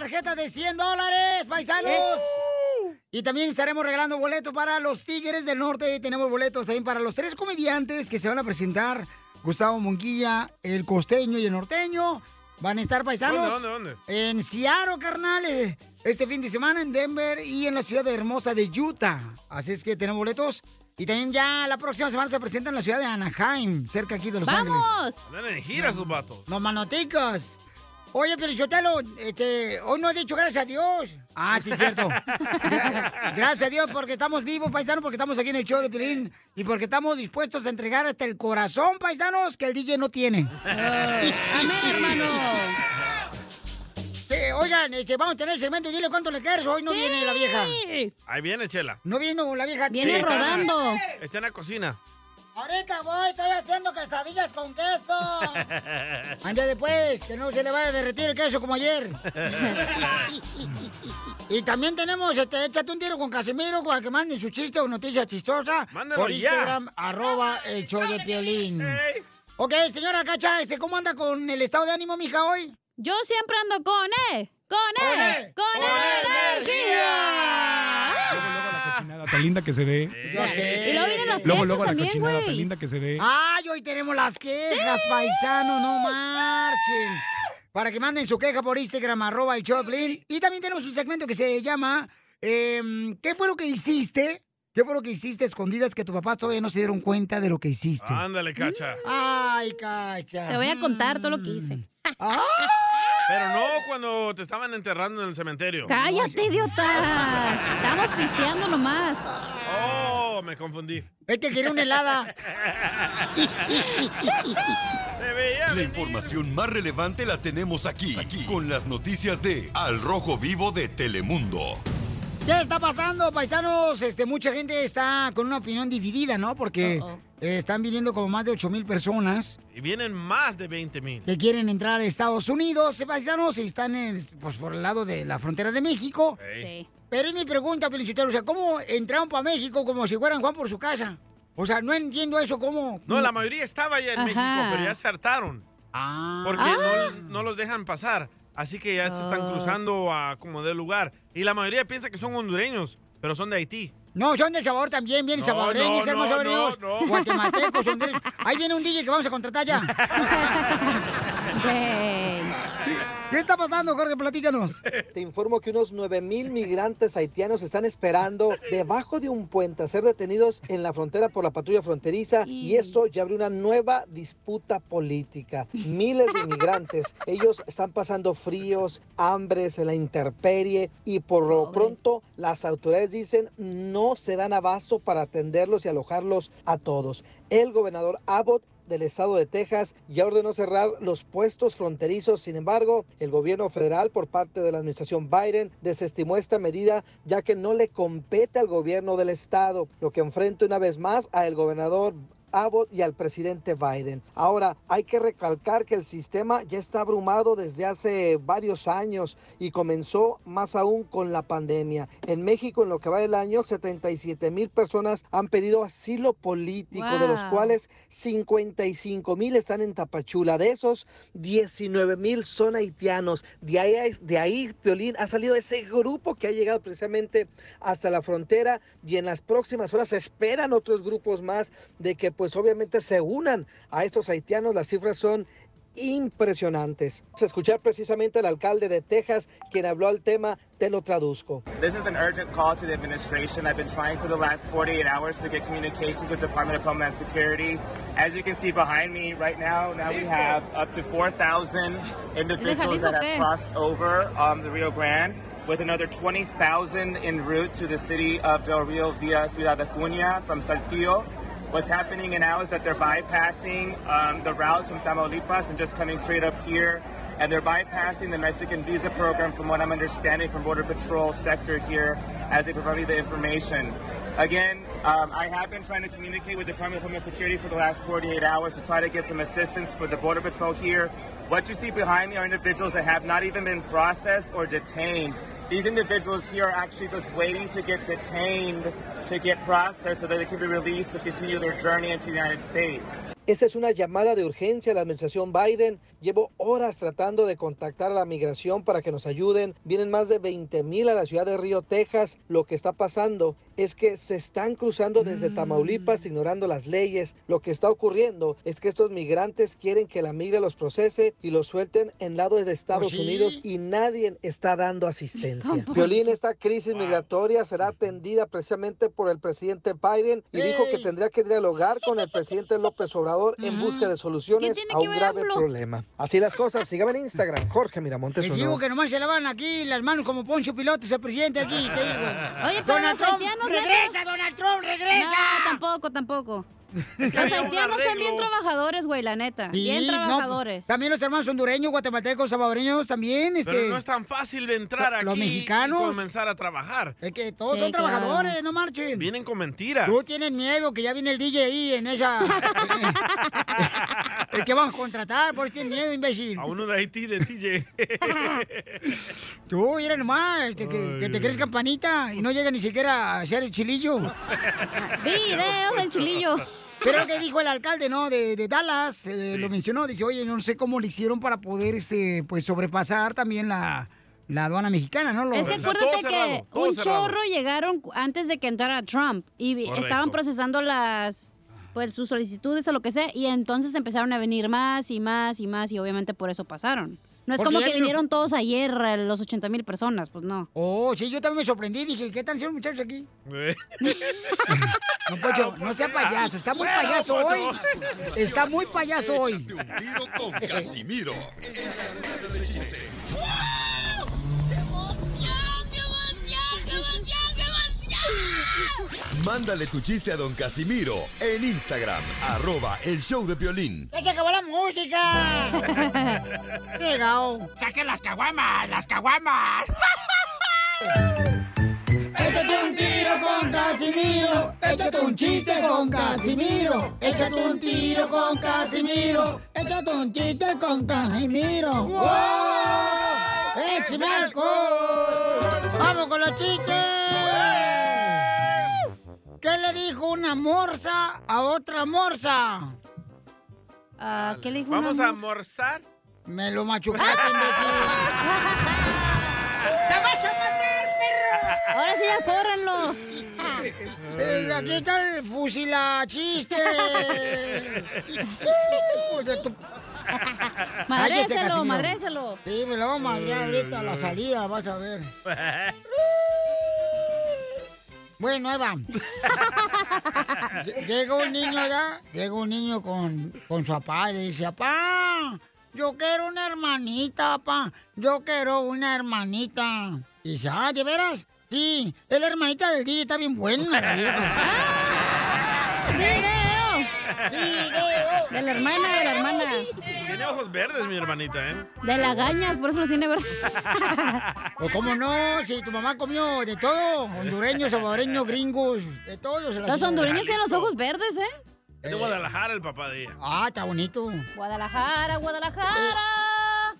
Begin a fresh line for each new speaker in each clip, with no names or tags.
tarjeta de 100 dólares, paisanos. Y también estaremos regalando boletos para los Tigres del Norte. Tenemos boletos también para los tres comediantes que se van a presentar. Gustavo Monguilla, el costeño y el norteño. Van a estar paisanos.
¿Dónde, dónde,
En Seattle, carnales. Este fin de semana en Denver y en la ciudad hermosa de Utah. Así es que tenemos boletos. Y también ya la próxima semana se presenta en la ciudad de Anaheim, cerca aquí de Los Ángeles.
Andan en gira sus vatos.
No manoticas. Oye, Pelichotelo, este, hoy no he dicho gracias a Dios. Ah, sí, cierto. Gra- gracias a Dios porque estamos vivos, paisanos, porque estamos aquí en el show de Pelín y porque estamos dispuestos a entregar hasta el corazón, paisanos, que el DJ no tiene.
Amén, hermano.
Eh, oigan, este, vamos a tener el segmento, dile cuánto le quieres. Hoy no viene la vieja.
Ahí viene, Chela.
No vino la vieja.
Sí, está en- Está en la cocina.
Ahorita voy, estoy haciendo quesadillas con queso. Ándale pues, que no se le vaya a derretir el queso como ayer. y también tenemos, este, échate un tiro con Casimiro para que manden su chiste o noticia chistosa.
Mándalo
por
ya.
Instagram, arroba el show de Piolín. Ok, señora Cacha, este, ¿cómo anda con el estado de ánimo, mija, hoy?
Yo siempre ando con E, con E, con, energía.
Cochinada tan linda que se ve.
Yo sé.
Y luego vienen las
Luego,
quejas
luego la
también,
cochinada tan linda que se ve.
Ay, hoy tenemos las quejas, paisanos, no marchen. Para que manden su queja por Instagram, arroba el Choplin. Y también tenemos un segmento que se llama em, ¿Qué fue lo que hiciste? ¿Qué fue lo que hiciste escondidas que tus papás todavía no se dieron cuenta de lo que hiciste?
Ándale, cacha.
Ay, cacha.
Te voy a contar todo lo que hice.
Pero no cuando te estaban enterrando en el cementerio.
Cállate, idiota. Estamos pisteando nomás.
Oh, me confundí.
Vete, quiere una helada.
La información más relevante la tenemos aquí, aquí, con las noticias de Al Rojo Vivo de Telemundo.
¿Qué está pasando, paisanos? Este, mucha gente está con una opinión dividida, ¿no? Porque eh, están viniendo como más de 8 mil personas
Y vienen más de 20 mil.
que quieren entrar a Estados Unidos, eh, paisanos, y están en, pues, por el lado de la frontera de México.
Sí.
Pero es mi pregunta, Pelichotelo, o sea, ¿cómo entraron para México como si fueran Juan por su casa? O sea, no entiendo eso, ¿cómo?
No, la mayoría estaba ya en
Ajá.
México, pero ya se hartaron.
Ah.
Porque no, no los dejan pasar. Así que ya se están
Ah.
cruzando a como de lugar. Y la mayoría piensa que son hondureños, pero son de Haití.
No, son de Salvador también, vienen
No,
salvadoreños,
no,
salvadoreños,
no.
guatemaltecos, hondureños. Ahí viene un DJ que vamos a contratar ya. ¿Qué está pasando, Jorge? Platícanos.
Te informo que unos 9 mil migrantes haitianos están esperando debajo de un puente a ser detenidos en la frontera por la patrulla fronteriza y esto ya abre una nueva disputa política. Miles de inmigrantes, ellos están pasando fríos, hambres en la intemperie y por lo pronto las autoridades dicen no se dan abasto para atenderlos y alojarlos a todos. El gobernador Abbott del estado de Texas ya ordenó cerrar los puestos fronterizos. Sin embargo, el gobierno federal por parte de la administración Biden desestimó esta medida ya que no le compete al gobierno del estado, lo que enfrenta una vez más a el gobernador Abbott y al presidente Biden. Ahora, hay que recalcar que el sistema ya está abrumado desde hace varios años y comenzó más aún con la pandemia. En México, en lo que va del año, 77 mil personas han pedido asilo político, de los cuales 55 mil están en Tapachula. De esos, 19 mil son haitianos. De ahí, de ahí, Piolín, ha salido ese grupo que ha llegado precisamente hasta la frontera y en las próximas horas se esperan otros grupos más de que pues obviamente se unan a estos haitianos. Las cifras son impresionantes. Vamos a escuchar precisamente al alcalde de Texas, quien habló al tema, te lo traduzco.
This is an urgent call to the administration. I've been trying for the last 48 hours to get communications with the Department of Homeland Security. As you can see behind me right now, now we have up to 4,000 individuals that have crossed over um, the Rio Grande, with another 20,000 en route to the city of Del Rio via Ciudad Acuña from Saltillo. What's happening now is that they're bypassing um, the routes from Tamaulipas and just coming straight up here. And they're bypassing the Mexican visa program, from what I'm understanding from Border Patrol sector here, as they provide me the information. Again, um, I have been trying to communicate with the Department of Homeland Security for the last 48 hours to try to get some assistance for the Border Patrol here. What you see behind me are individuals that have not even been processed or detained. These individuals here are actually just waiting to get detained to get processed so that they can be released to continue their journey into the United States.
Esta es una llamada de urgencia a la administración Biden. Llevo horas tratando de contactar a la migración para que nos ayuden. Vienen más de 20 mil a la ciudad de Río, Texas. Lo que está pasando es que se están cruzando desde Tamaulipas ignorando las leyes. Lo que está ocurriendo es que estos migrantes quieren que la migra los procese y los suelten en lado de Estados
¿Oh, sí?
Unidos y nadie está dando asistencia.
Tampoco.
Violín, esta crisis migratoria será atendida precisamente por el presidente Biden y dijo que tendría que dialogar con el presidente López Obrador en busca de soluciones a un grave
AMLO?
problema. Así las cosas, sígame en Instagram, Jorge Miramontes uno.
digo que nomás se lavan aquí las manos como Poncho Pilotos, el presidente aquí. ¿Qué digo?
Oye, pero
Donald
los
Trump,
haitianos,
regresa. Donald Trump, regresa.
No, tampoco, tampoco. Los haitianos son bien trabajadores, güey, la neta.
Sí,
bien
no,
trabajadores.
también los hermanos hondureños, guatemaltecos, salvadoreños también. Este,
Pero no es tan fácil de entrar
Los
aquí
mexicanos.
y comenzar a trabajar.
Es que todos
Sí,
son
claro.
trabajadores, no marchen.
Vienen con mentiras.
Tú tienes miedo que ya viene el DJ ahí en esa. el que vamos a contratar, por eso tienes miedo, imbécil.
A uno de Haití, de TJ.
Tú, mira nomás, que, que te crees campanita y no llega ni siquiera a hacer el chilillo.
Videos del chilillo.
Pero lo que dijo el alcalde, ¿no? De, de Dallas, eh, lo mencionó, dice, oye, no sé cómo le hicieron para poder, este, pues, sobrepasar también la, la aduana mexicana, ¿no? Lo-
Es que acuérdate
todo
que
cerrado, todo
un
cerrado.
chorro llegaron antes de que entrara Trump y
Correcto.
estaban procesando las pues sus solicitudes o lo que sea y entonces empezaron a venir más y más y más y obviamente por eso pasaron. No es
Porque
como que vinieron todos ayer eh, los 80 mil personas, pues no.
Oh, sí, yo también me sorprendí, dije, ¿qué están haciendo muchachos aquí? No, Pocho, no sea payaso, está muy payaso hoy. Está muy payaso hoy.
Un tiro con Casimiro. Mándale tu chiste a don Casimiro en Instagram, arroba el show de violín.
¡Ya se acabó la música! Llegado.
¡Saquen las caguamas! ¡Las caguamas!
Échate un tiro con Casimiro. Échate un chiste con Casimiro. Échate un tiro con Casimiro. Échate un chiste con Casimiro. ¡Wow! ¡Échame alcohol! ¡Vamos con los chistes! ¿Qué le dijo una morsa a otra morsa?
Ah, ¿Qué le dijo
Vamos
una
a
mo-
almorzar.
Me lo machucaste, imbécil.
¡Te vas a matar, perro!
Ahora sí ya córranlo.
Eh, aquí está el fusilachiste. De tu-
Madréselo, madréselo.
Sí, me lo vamos a madrear ahorita a la salida, vas a ver. Bueno, ahí va. Lle- Llega un niño ya, llega un niño con, con su papá y dice, papá, yo quiero una hermanita, papá, yo quiero una hermanita. Y dice, ah, ¿de veras? Sí, es la hermanita del DJ, está bien buena
De la hermana, de la hermana.
Tiene ojos verdes, mi hermanita, ¿eh?
De lagañas, por eso lo tiene verde.
Pues cómo no, si tu mamá comió de todo, hondureños, salvadoreños, gringos, de todo. se la
Los hondureños tienen los ojos verdes, ¿eh?
Es de Guadalajara el papá de ella.
Ah, está bonito.
Guadalajara, Guadalajara.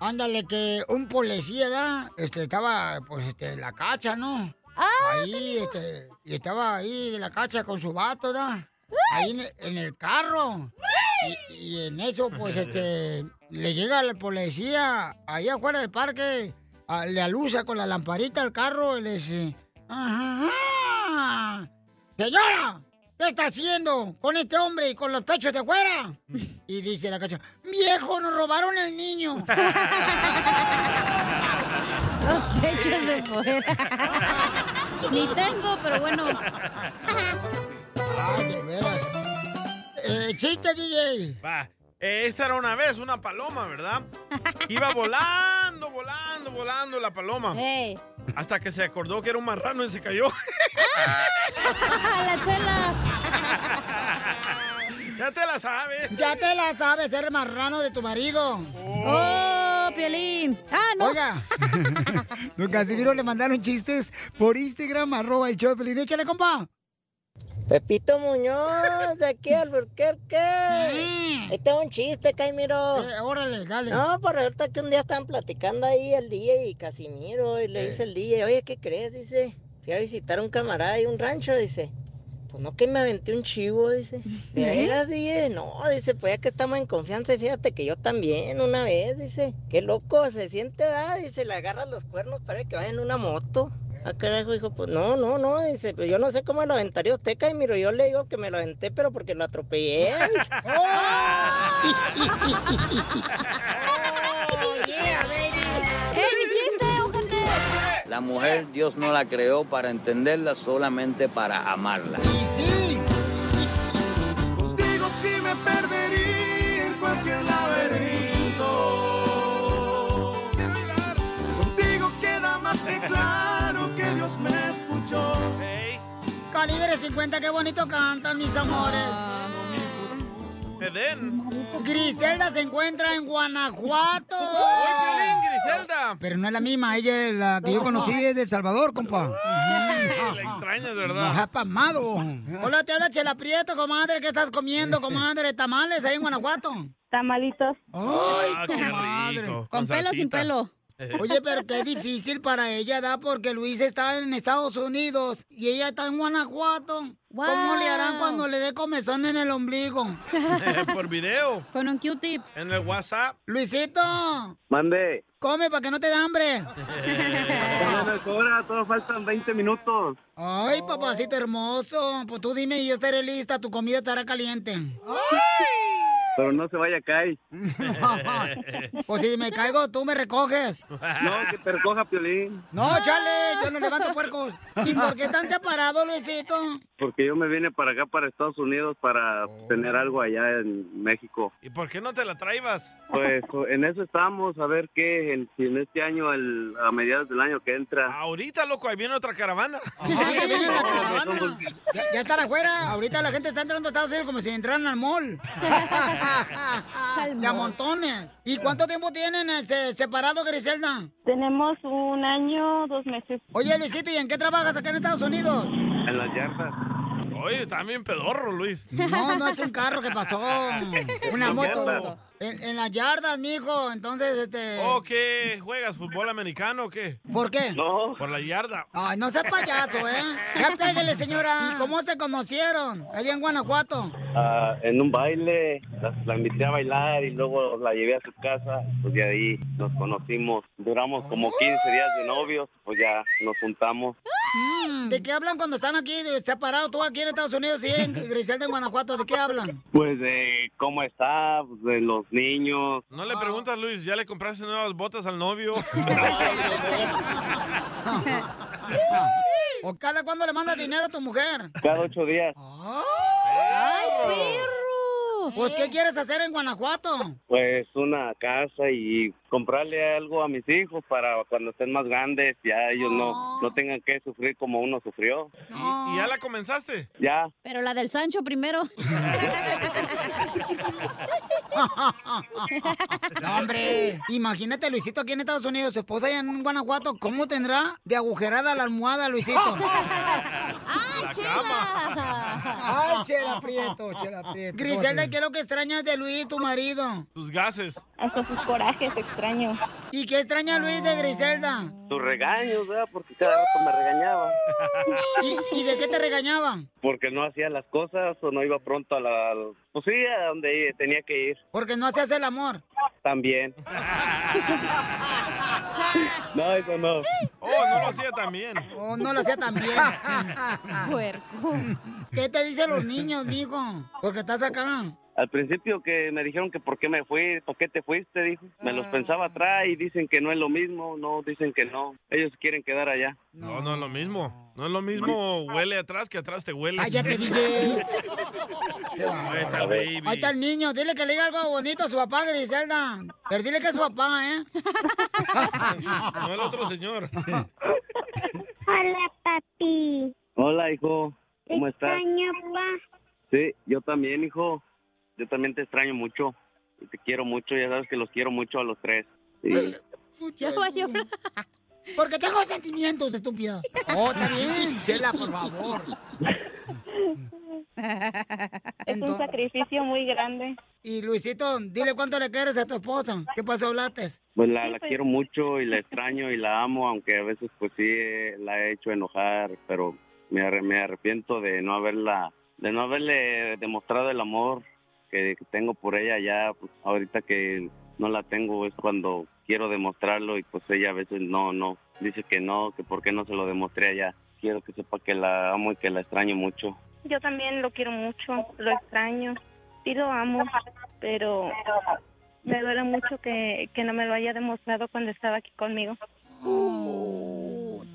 Ándale, que un policía, ¿verdad? Este, estaba, pues, este, en la cacha, ¿no?
Ah,
Ahí, este, y estaba ahí en la cacha con su vato, ¿verdad? Ahí en, en el carro. Y, y en eso, pues, este, le llega la policía ahí afuera del parque, a- le alusa con la lamparita al carro y le dice, "Ajá, ajá. señora, ¿qué está haciendo con este hombre y con los pechos de fuera? Y dice la cacha, viejo, nos robaron el niño.
los pechos de fuera. Ni tengo, pero bueno.
Ah, de veras. Eh, chiste, DJ.
Va. eh, Esta era una vez una paloma, ¿verdad? Iba volando, volando, volando la paloma.
¡Ey!
Hasta que se acordó que era un marrano y se cayó.
¡La chela!
ya te la sabes.
Ya te la sabes, ser marrano de tu marido.
¡Oh, Piolín! ¡Ah, no!
Oiga, don Casimiro le mandaron chistes por Instagram, arroba el show de Pelín. Échale, compa.
Pepito Muñoz, de aquí al Burquerque.
Mm.
Ahí tengo un chiste, Caimiro.
Eh, órale, dale.
No, pues resulta que un día estaban platicando ahí el DJ y Casimiro, y le
Eh.
dice el DJ, oye, ¿qué crees? Dice, fui a visitar a un camarada y un rancho, dice. pues no que me aventé un chivo, dice. ¿De
¿Eh?
veras, DJ? No, dice, pues ya que estamos en confianza, fíjate que yo también una vez, dice. Qué loco se siente, ¿verdad? Dice, le agarras los cuernos para que vaya en una moto. Ah, carajo, dijo, pues no, no, no, dice, pues yo no sé cómo lo aventaría usted, Caimiro. Yo le digo que me lo aventé, pero porque lo atropellé. dice.
¡Ey, mi chiste, ojete!
La mujer Dios no la creó para entenderla, solamente para amarla.
Calibre 50, qué bonito cantan, mis amores.
Edén.
Griselda se encuentra en Guanajuato.
¡Hoy, Piolín, Griselda!
Pero no es la misma, ella es la que yo conocí es de El Salvador, compa.
La extrañas,
Nos
¿verdad?
ha pasmado. Hola, te habla Chela Prieto, comadre. ¿Qué estás comiendo, comadre? ¿Tamales ahí en Guanajuato?
Tamalitos.
¡Ay,
Ah, qué
comadre!
rico.
¿Con pelo o sin
salsita.
pelo?
Oye, pero qué difícil para ella, ¿da? Porque Luis está en Estados Unidos y ella está en Guanajuato. ¿Cómo le harán cuando le dé comezón en el ombligo?
Por video.
Con un Q-tip.
En el WhatsApp.
Luisito,
Mande.
come para que no te dé hambre.
hora, todo faltan 20 minutos.
Ay, papacito hermoso. Pues tú dime y yo estaré lista. Tu comida estará caliente.
Pero no se vaya a caer.
Pues si me caigo, tú me recoges.
No, que te recoja Piolín.
No, chale, yo no levanto puercos. ¿Y por qué están separados, Luisito?
Porque yo me vine para acá, para Estados Unidos, para tener algo allá en México.
¿Y por qué no te la traibas?
Pues en eso estamos, a ver qué, en, si en este año, el, a mediados del año que entra.
Ahorita, loco, ahí viene otra caravana.
Ajá, que viene la caravana. Ya, ya están afuera. Ahorita la gente está entrando a Estados Unidos como si entraran al mall. Ya montones. ¿Y cuánto tiempo tienen este, separados, Griselda?
Tenemos un año, dos meses.
Oye, Luisito, ¿y en qué trabajas acá en Estados Unidos?
En las yardas.
Oye, también pedorro, Luis.
No, no es un carro que pasó. Una moto. En, en las yardas, mijo. Entonces, este.
¿O qué? ¿Juegas fútbol americano o qué?
¿Por qué?
No,
Por la yarda.
Ay, no seas payaso, ¿eh? Ya pégale, señora. ¿Y cómo se conocieron? Allá en Guanajuato.
ah, en un baile, la, la invité a bailar y luego la llevé a su casa. Pues de ahí nos conocimos. Duramos como 15 días de novios, pues ya nos juntamos.
Mm, ¿De qué hablan cuando están aquí separados? Tú aquí en Estados Unidos y en Griselda en Guanajuato. ¿De qué hablan?
Pues de cómo está, pues, de los niños.
No le preguntas, Luis, ¿ya le compraste nuevas botas al novio?
¿O cada cuándo le mandas dinero a tu mujer?
Cada ocho días.
¡Ay, perro! Pues, ¿qué quieres hacer en Guanajuato?
Pues una casa y comprarle algo a mis hijos para cuando estén más grandes, ya ellos no, no tengan que sufrir como uno sufrió.
¿Y ya la comenzaste?
Ya.
Pero la del Sancho primero.
No, hombre, imagínate Luisito aquí en Estados Unidos, su esposa allá en Guanajuato, ¿cómo tendrá de agujerada la almohada, Luisito?
¡Ay,
chela! ¡Ay, chela Prieto, chela Prieto! Griselda, ¿qué es lo que extrañas de Luis, tu marido?
Tus gases.
Hasta sus corajes extraño.
¿Y qué extraña Luis de Griselda?
Tus regaños, ¿verdad? Porque cada rato me regañaba.
¿Y, y de qué te regañaban?
Porque no hacía las cosas o no iba pronto a la... Pues sí, a donde tenía que ir.
Porque no hacías el amor.
También. No, eso no.
Oh, no lo hacía también.
Oh, no lo hacía tan bien.
Puerco.
¿Qué te dicen los niños, mijo? Porque estás acá.
Al principio que me dijeron que por qué me fui, por qué te fuiste, dijo. Me los pensaba atrás y dicen que no es lo mismo, no, dicen que no. Ellos quieren quedar allá.
No, no es lo mismo. No es lo mismo huele atrás que atrás te huele.
Cállate, DJ.
Ahí está el baby.
Ahí está el niño. Dile que le diga algo bonito a su papá, Griselda. Pero dile que es su papá, ¿eh?
No el otro señor.
Hola, papi.
Hola, hijo. ¿Cómo estás?
Extraño, pa.
Sí, yo también, hijo. Yo también te extraño mucho. Y te quiero mucho, ya sabes que los quiero mucho a los tres. Sí.
Ya va a llorar. Porque tengo sentimientos, estúpida. Oh, está bien. Chela, por favor.
Es un sacrificio muy grande.
Y Luisito, dile cuánto le quieres a tu esposa. ¿Qué pasó, hablaste?
Pues la, la quiero mucho y la extraño y la amo, aunque a veces pues sí la he hecho enojar, pero me, arre- me arrepiento de no haberla, de no haberle demostrado el amor que, tengo por ella ya, pues ahorita que no la tengo es cuando quiero demostrarlo y pues ella a veces no, no, dice que no, que por qué no se lo demostré allá. Quiero que sepa que la amo y que la extraño mucho.
Yo también lo quiero mucho, lo extraño. Sí lo amo, pero me duele mucho que, que no me lo haya demostrado cuando estaba aquí conmigo.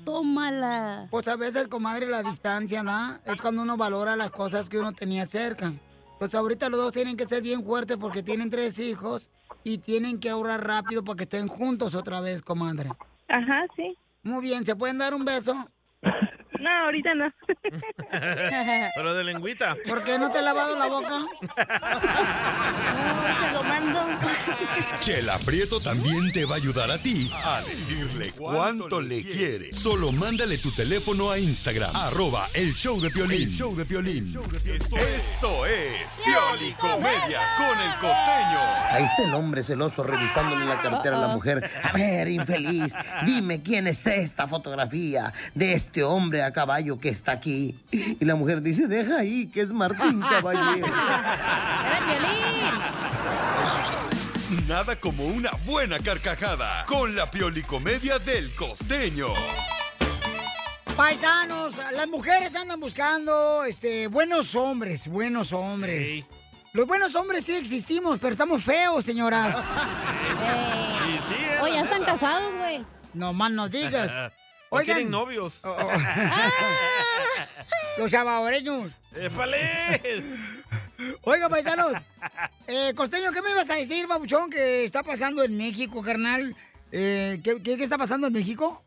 tómala.
Pues a veces, comadre, la distancia, ¿no? Es cuando uno valora las cosas que uno tenía cerca. Pues ahorita los dos tienen que ser bien fuertes porque tienen tres hijos y tienen que ahorrar rápido para que estén juntos otra vez, comadre.
Ajá, sí.
Muy bien, ¿se pueden dar un beso?
No, ahorita no.
Pero de lengüita.
¿Por qué no te he lavado la boca?
se lo mando.
Chela Prieto también te va a ayudar a ti a decirle cuánto le quiere. Solo mándale tu teléfono a Instagram, arroba el show de Piolín. show de Piolín. Esto es Pioli Comedia con el costeño.
Ahí está el hombre celoso revisándole la cartera a la mujer. A ver, infeliz, dime quién es esta fotografía de este hombre a caballo que está aquí. Y la mujer dice, deja ahí, que es Martín Caballero.
Nada como una buena carcajada con la Pioli Comedia del costeño.
Paisanos, las mujeres andan buscando este, buenos hombres, buenos hombres. Los buenos hombres sí existimos, pero estamos feos, señoras.
Sí, ¿eh?
O ya están casados, güey.
No más no digas.
O
Oigan.
tienen novios.
Los salvadoreños.
¡Épale!
Oiga, paisanos. Eh, Costeño, ¿qué me ibas a decir, babuchón, que está pasando en México, carnal? Eh, ¿qué, qué, qué está pasando en México?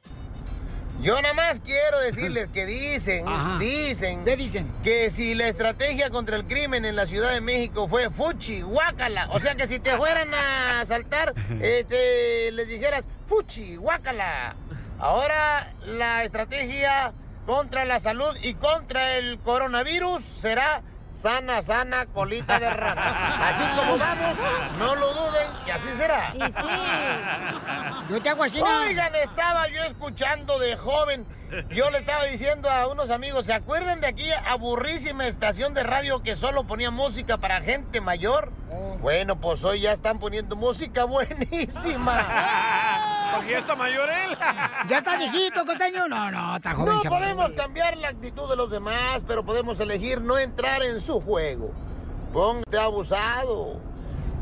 Yo nada más quiero decirles que dicen,
Ajá.
dicen,
¿Qué dicen?
que si la estrategia contra el crimen en la Ciudad de México fue fuchi, guácala. O sea que si te fueran a asaltar, este, les dijeras fuchi, guácala. Ahora la estrategia contra la salud y contra el coronavirus será sana, sana, colita de rana. Así como vamos, no lo duden, que así será.
Yo te hago así.
Oigan, estaba yo escuchando de joven. Yo le estaba diciendo a unos amigos, ¿se acuerdan de aquella aburrísima estación de radio que solo ponía música para gente mayor?
Oh.
Bueno, pues hoy ya están poniendo música buenísima.
Porque ya está mayor él.
¿Ya está viejito, Costeño? No, no, está joven,
No podemos cambiar la actitud de los demás, pero podemos elegir no entrar en su juego. Ponte abusado.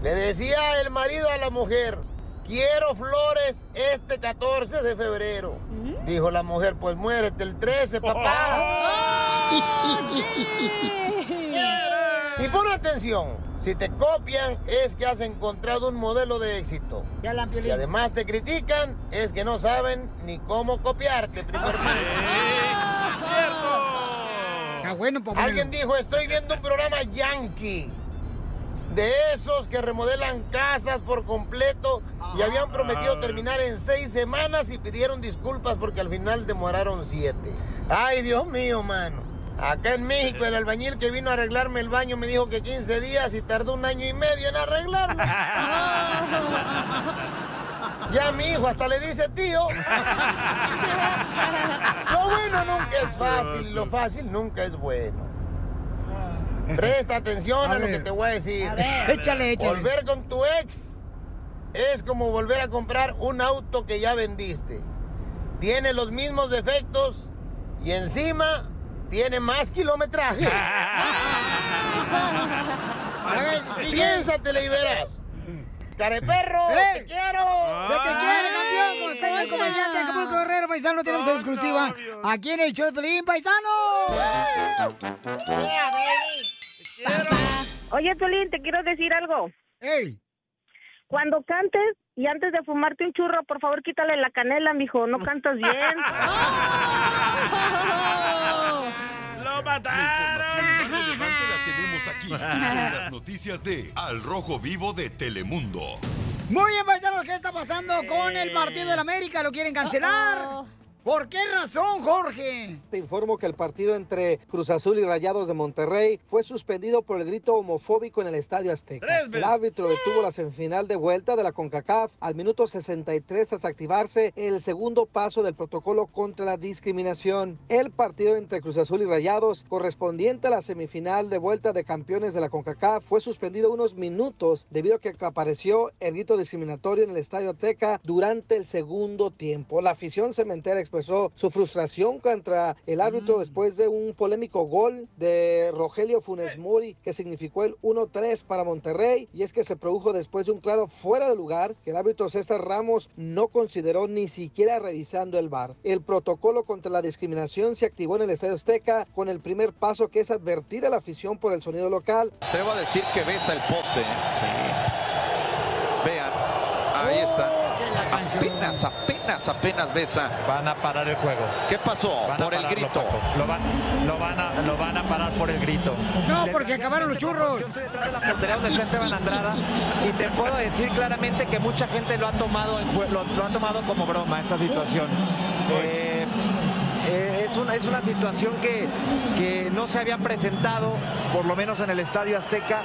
Le decía el marido a la mujer, quiero flores este 14 de febrero. Dijo la mujer, pues muérete el 13, papá. y pon atención, si te copian es que has encontrado un modelo de éxito.
Ya la
Si además te critican, es que no saben ni cómo copiarte, primer
Está bueno, papá.
Alguien dijo, estoy viendo un programa yankee. De esos que remodelan casas por completo y habían prometido terminar en seis semanas y pidieron disculpas porque al final demoraron siete. Ay, Dios mío, mano. Acá en México el albañil que vino a arreglarme el baño me dijo que 15 días y tardó un año y medio en arreglarlo. Ya mi hijo hasta le dice tío. Lo bueno nunca es fácil, lo fácil nunca es bueno. Presta atención a,
A
lo que te voy a decir.
A ver. Échale, échale.
Volver con tu ex es como volver a comprar un auto que ya vendiste. Tiene los mismos defectos y encima tiene más kilometraje. Piénsatela y verás. Careperro,
¡Eh!
te quiero.
¡Yo te quiero, campeón! Costeño, el comediante, Acapulco Guerrero, paisano, tenemos en exclusiva aquí en el show de Pelín, paisano.
Oye, Tulín, te quiero decir algo.
¡Ey!
Cuando cantes y antes de fumarte un churro, por favor, quítale la canela, mijo. No cantas bien.
¡Lo
La información más relevante la tenemos aquí con las noticias de Al Rojo Vivo de Telemundo.
Muy bien, paisanos, ¿qué está pasando con el partido del América? ¿Lo quieren cancelar? ¿Por qué razón, Jorge?
Te informo que el partido entre Cruz Azul y Rayados de Monterrey fue suspendido por el grito homofóbico en el Estadio Azteca. El árbitro detuvo la semifinal de vuelta de la CONCACAF al minuto 63 tras activarse el segundo paso del protocolo contra la discriminación. El partido entre Cruz Azul y Rayados, correspondiente a la semifinal de vuelta de campeones de la CONCACAF, fue suspendido unos minutos debido a que apareció el grito discriminatorio en el Estadio Azteca durante el segundo tiempo. La afición cementera expresó su frustración contra el árbitro después de un polémico gol de Rogelio Funes Mori que significó el 1-3 para Monterrey y es que se produjo después de un claro fuera de lugar que el árbitro César Ramos no consideró ni siquiera revisando el VAR. El protocolo contra la discriminación se activó en el Estadio Azteca con el primer paso que es advertir a la afición por el sonido local.
Atrevo a decir que besa el poste. ¿eh? Vean, ahí está. Apenas, apenas, apenas besa.
Van a parar el juego.
¿Qué pasó?
Van
Por el grito.
Lo van, lo, van a, lo van a parar por el grito.
No, porque acabaron los churros.
portería donde está Esteban Andrada y te puedo decir claramente que mucha gente lo ha tomado en lo, lo ha tomado como broma esta situación. Eh, es, una, es una situación que, que no se había presentado, por lo menos en el Estadio Azteca,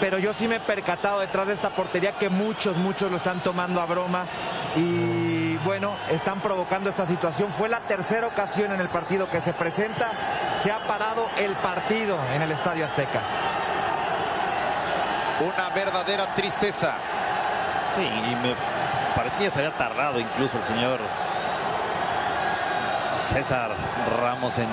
pero yo sí me he percatado detrás de esta portería que muchos, muchos lo están tomando a broma y bueno, están provocando esta situación. Fue la tercera ocasión en el partido que se presenta, se ha parado el partido en el Estadio Azteca.
Una verdadera tristeza.
Sí, y me parece que ya se había tardado incluso el señor César Ramos en,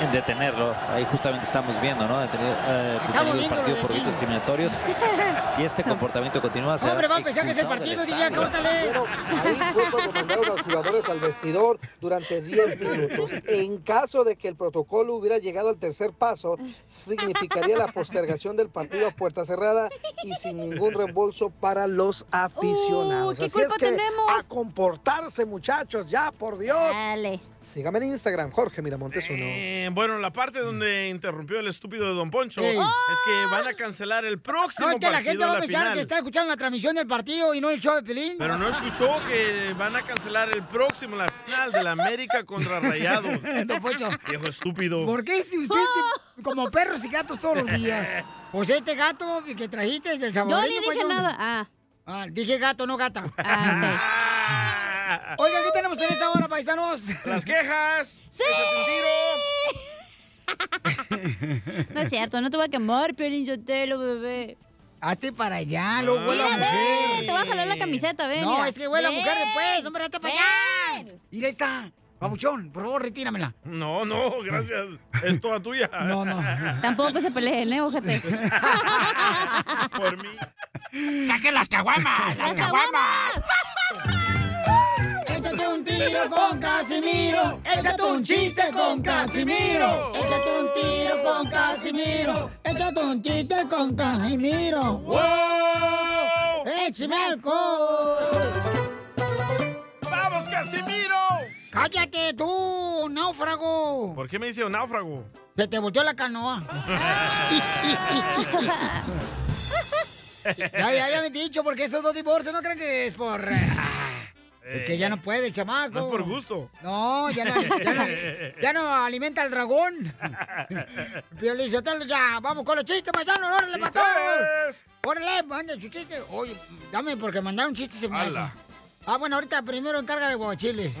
en detenerlo. Ahí justamente estamos viendo, ¿no? Detenido, eh, detenido el
viendo
partido por
de
gritos discriminatorios. si este comportamiento continúa, será
Hombre, va a pensar que es el partido, DJ, córtale.
Bueno, ahí fue cuando mandaron a los jugadores al vestidor durante 10 minutos. En caso de que el protocolo hubiera llegado al tercer paso, significaría la postergación del partido a puerta cerrada y sin ningún reembolso para los aficionados.
Uh, ¿qué
Así es que
tenemos?
a comportarse, muchachos, ya, por Dios. Sígame en Instagram, Jorge Miramontes uno.
Eh, bueno, la parte donde interrumpió el estúpido de Don Poncho
Ey.
es que van a cancelar el próximo
No, es que la gente va a pensar
final.
que está escuchando la transmisión del partido y no el show de Pelín.
Pero no escuchó que van a cancelar el próximo, la final de la América contra Rayados.
Don Poncho.
Viejo estúpido.
¿Por qué si usted se- como perros y gatos todos los días? Pues este gato que trajiste del
Yo
salvadoreño.
ni dije
paisano.
nada. Ah.
Ah, dije gato, no gata.
Ah,
Oiga, ¿qué tenemos en esta hora, paisanos?
Las quejas.
¡Sí! No es cierto, no te voy a quemar, Piolín Sotelo, bebé.
Hazte para allá, lo huele a
Mira,
mujer.
ven, te voy a jalar la camiseta, ven.
No,
mira.
es que huele a mujer después, hombre, hazte para allá. Mira, ahí está. Pabuchón, por favor, retíramela.
No, no, gracias. Es toda tuya.
No, no.
Tampoco se peleen, ¿eh, ojetes?
Por mí.
¡Saquen las caguamas! ¡Las caguamas! Un tiro con Casimiro. Échate un chiste con Casimiro. Échate un tiro con Casimiro. Échate un chiste con Casimiro. ¡Wow! ¡Échame alcohol!
¡Vamos, Casimiro!
¡Cállate tú, náufrago!
¿Por qué me dice un náufrago?
Se te volteó la canoa. ya, ya habían dicho, porque esos dos divorcios no creen que es por... ah, que ya no puede chamaco.
No es por gusto.
No, ya no, ya no, ya no alimenta al dragón. Piolín Sotelo, ya, vamos con los chistes, paisano, órale, pastor. Órale, manda su chiste. Oye, dame porque mandaron chistes se me hace.
Ala.
Ah, bueno, ahorita primero encarga de guachiles.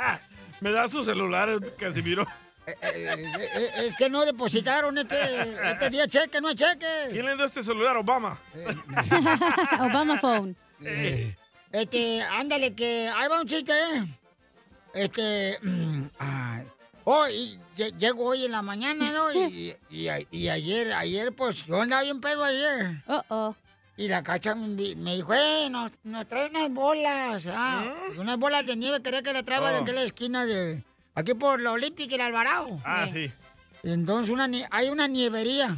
¿Me da su celular, Casimiro?
Eh, eh, es que no depositaron este, este día cheque, no hay cheque.
¿Quién le dio este celular? Obama.
Obama Phone.
Eh, Este, ándale, que ahí va un chiste, ¿eh? Este, ay, oh, y lle- llego hoy en la mañana, ¿no? Y, y, ayer, ayer, pues, yo andaba bien pedo ayer.
Oh, oh.
Y la cacha me, dijo, eh, nos, nos trae unas bolas, ah, pues, unas bolas de nieve, quería que la traiga de
Oh.
aquella esquina de, aquí por la Olímpica y el Alvarado.
Ah, sí.
Entonces una, hay una nievería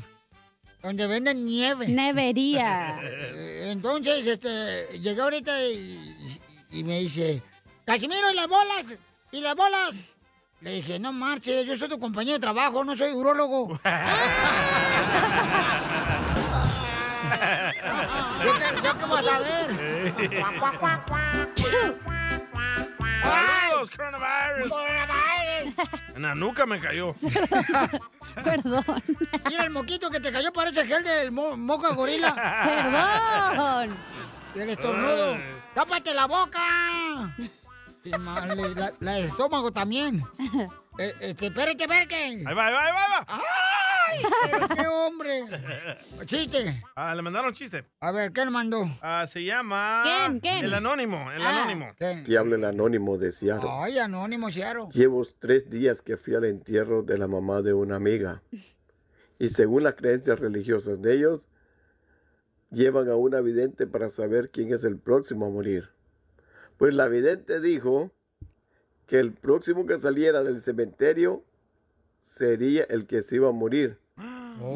donde venden nieve.
Nevería.
Eh, Entonces, este, llegué ahorita y, y me dice, Casimiro, ¿y las bolas? ¿Y las bolas? Le dije, no marches, yo soy tu compañero de trabajo, no soy urólogo. ¿Yo qué, yo qué vas a ver? ¡Ay!
coronavirus, coronavirus. En la nuca me cayó.
Perdón.
Mira el moquito que te cayó parece gel del mo- moco de gorila.
Perdón.
Del estornudo. ¡Tápate la boca! La, la estómago también. Eh, este, espérate, espérate.
Ahí va, ahí va, ahí va. ahí
¡Ay! pero ¡Qué hombre! Chiste.
Ah, le mandaron chiste.
A ver, ¿qué le mandó?
Ah, se llama...
¿Quién? ¿Quién?
El anónimo, el
Ah.
anónimo.
Que habla el anónimo de Seattle.
Ay, anónimo, Ciaro.
Llevo tres días que fui al entierro de la mamá de una amiga. Y según las creencias religiosas de ellos, llevan a una vidente para saber quién es el próximo a morir. Pues la vidente dijo que el próximo que saliera del cementerio sería el que se iba a morir.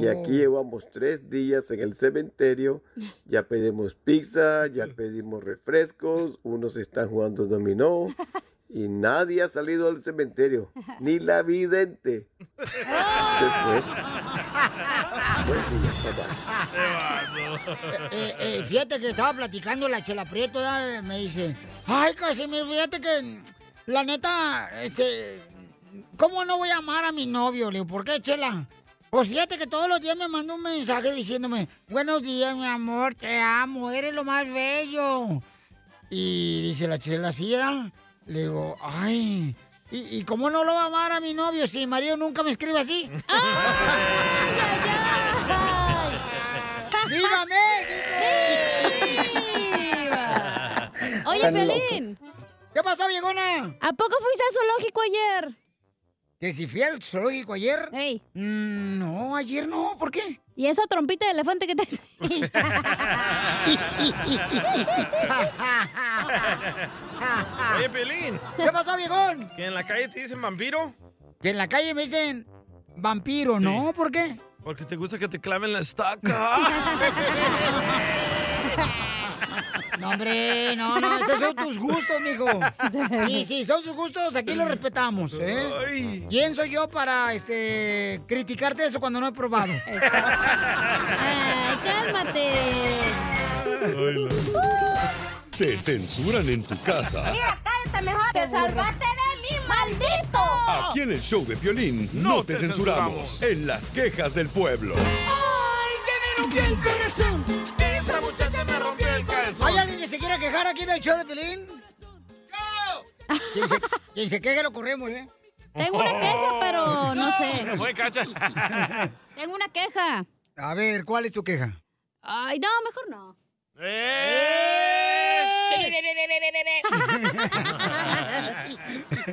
Y aquí llevamos tres días en el cementerio. Ya pedimos pizza, ya pedimos refrescos, unos están jugando dominó y nadie ha salido del cementerio, ni la vidente. Se fue. Buen día, bye-bye.
Eh, eh, fíjate que estaba platicando la chela Prieto, ¿verdad? me dice, ay, Casimiro, fíjate que la neta, este, ¿cómo no voy a amar a mi novio? Le digo, ¿por qué, chela? Pues fíjate que todos los días me manda un mensaje diciéndome, buenos días, mi amor, te amo, eres lo más bello. Y dice la chela, ¿sí era? Le digo, ay, ¿y, y cómo no lo va a amar a mi novio si Mario nunca me escribe así? ¡Viva México!
Oye, Pelín.
¿Qué pasó, viejona?
¿A poco fuiste al zoológico ayer?
¿Que si fui al zoológico ayer? Mm, no, ayer no. ¿Por qué?
¿Y esa trompita de elefante que traes?
Oye, Pelín.
¿Qué pasó, viejón?
¿Que en la calle te dicen vampiro?
Que en la calle me dicen vampiro, ¿no? ¿Por qué?
Porque te gusta que te claven la estaca.
No, hombre, no, no, esos son tus gustos, mijo. Sí, sí, son sus gustos, aquí los respetamos, ¿eh? ¿Quién soy yo para, este, criticarte eso cuando no he probado?
Ay, cálmate.
Te censuran en tu casa.
cállate mejor. Te salvaste de mí, maldito.
Aquí en el show de violín no, te, censuramos. En las quejas del pueblo.
Ay, que me rompió el corazón. Esa muchacha
¿Hay alguien que se quiera quejar aquí del show de Pelín? ¡No! Quien se, quien se queje lo corremos, ¿eh?
Tengo una queja, pero no sé.
Fue cacha.
Tengo una queja.
A ver, ¿cuál es tu queja?
Ay, no, mejor no.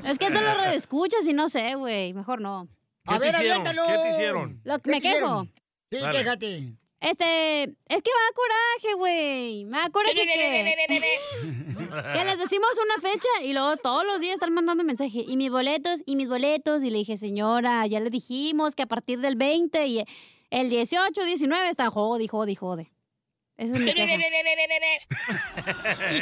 Es que esto lo escuchas y no sé, güey. Mejor no.
A ver, aviéntalo.
¿Qué te hicieron?
Lo,
¿Qué
me
te hicieron?
quejo.
Sí,
Dale.
quéjate.
Este, es que me da coraje, güey. Me da coraje que, que les decimos una fecha y luego todos los días están mandando mensaje. Y mis boletos, y mis boletos. Y le dije, señora, ya le dijimos que a partir del 20 y el 18, 19 están jode, jode, jode. Esa es mi queja.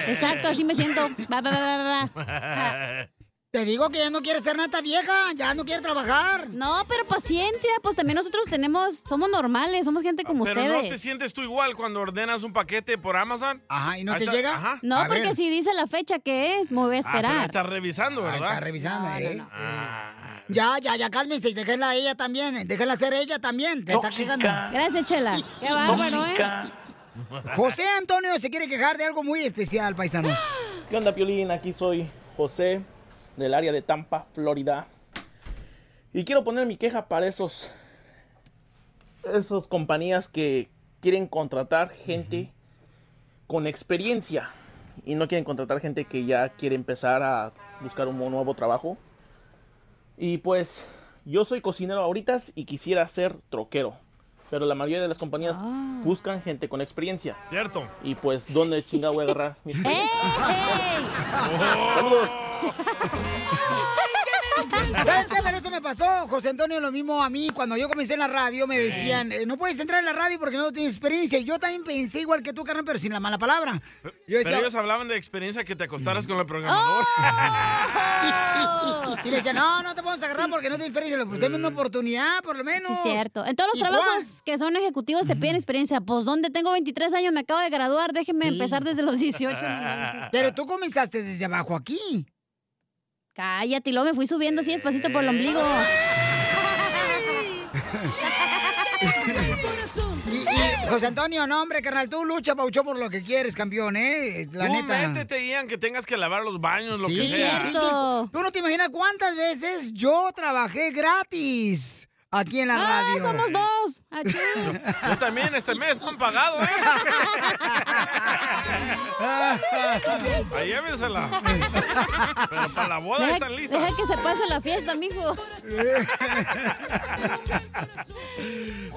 Exacto, así me siento. Va, va, va, va, va.
Te digo que ya no quiere ser nata vieja, ya no quiere trabajar.
No, pero paciencia, pues también nosotros tenemos, somos normales, somos gente como
Pero
ustedes.
no te sientes tú igual cuando ordenas un paquete por Amazon.
Ajá, ¿y no te
está-
llega?
Ajá.
No,
A
porque
ver.
si dice la fecha que es, me voy a
Ah, pero
esperar.
estás revisando,
Ahí
¿verdad?
está revisando, ¿eh?
Ah.
Ya, ya, ya, cálmense y déjenla a ella también. Déjenla ser ella también. Te está quejando.
Gracias, Chela. Qué bárbaro, ¿eh?
José Antonio se quiere quejar de algo muy especial, paisanos.
¿Qué onda, Piolín? Aquí soy José, del área de Tampa, Florida. Y quiero poner mi queja para esos... Esos compañías que quieren contratar gente con experiencia y no quieren contratar gente que ya quiere empezar a buscar un nuevo trabajo. Y pues yo soy cocinero ahorita y quisiera ser troquero. Pero la mayoría de las compañías buscan gente con experiencia.
Cierto.
Y pues, ¿dónde chingado voy a agarrar mi experiencia?
Oh.
Saludos.
¿Sabes qué? Pero eso me pasó, José Antonio, lo mismo a mí. Cuando yo comencé en la radio, me decían, eh, no puedes entrar en la radio porque no tienes experiencia. Y yo también pensé igual que tú, carnal, pero sin la mala palabra. Yo decía,
Pero ellos hablaban de experiencia que te acostaras con el programador.
y le decía, no, no te podemos agarrar porque no tienes experiencia. Le, Pues dame una oportunidad, por lo menos.
Sí, cierto. En todos los trabajos que son ejecutivos te piden experiencia. Pues, ¿dónde tengo 23 años? Me acabo de graduar. Déjenme empezar desde los 18. no manches.
Pero tú comenzaste desde abajo aquí.
Cállate, y luego me fui subiendo así despacito por el ombligo.
Y, y, José Antonio, no, hombre, carnal, tú lucha, Pauchón, por lo que quieres, campeón, ¿eh? La
Tú
neta.
métete, Ian, que tengas que lavar los baños, lo
Sí,
que
sí,
sea.
sí, sí. Tú no te imaginas cuántas veces yo trabajé gratis aquí en la
Ah,
radio.
somos dos.
Yo también este mes no han pagado, ¿eh? Ahí llévensela. Pero para la boda
Deja,
están listas.
deja que se pase la fiesta, mijo.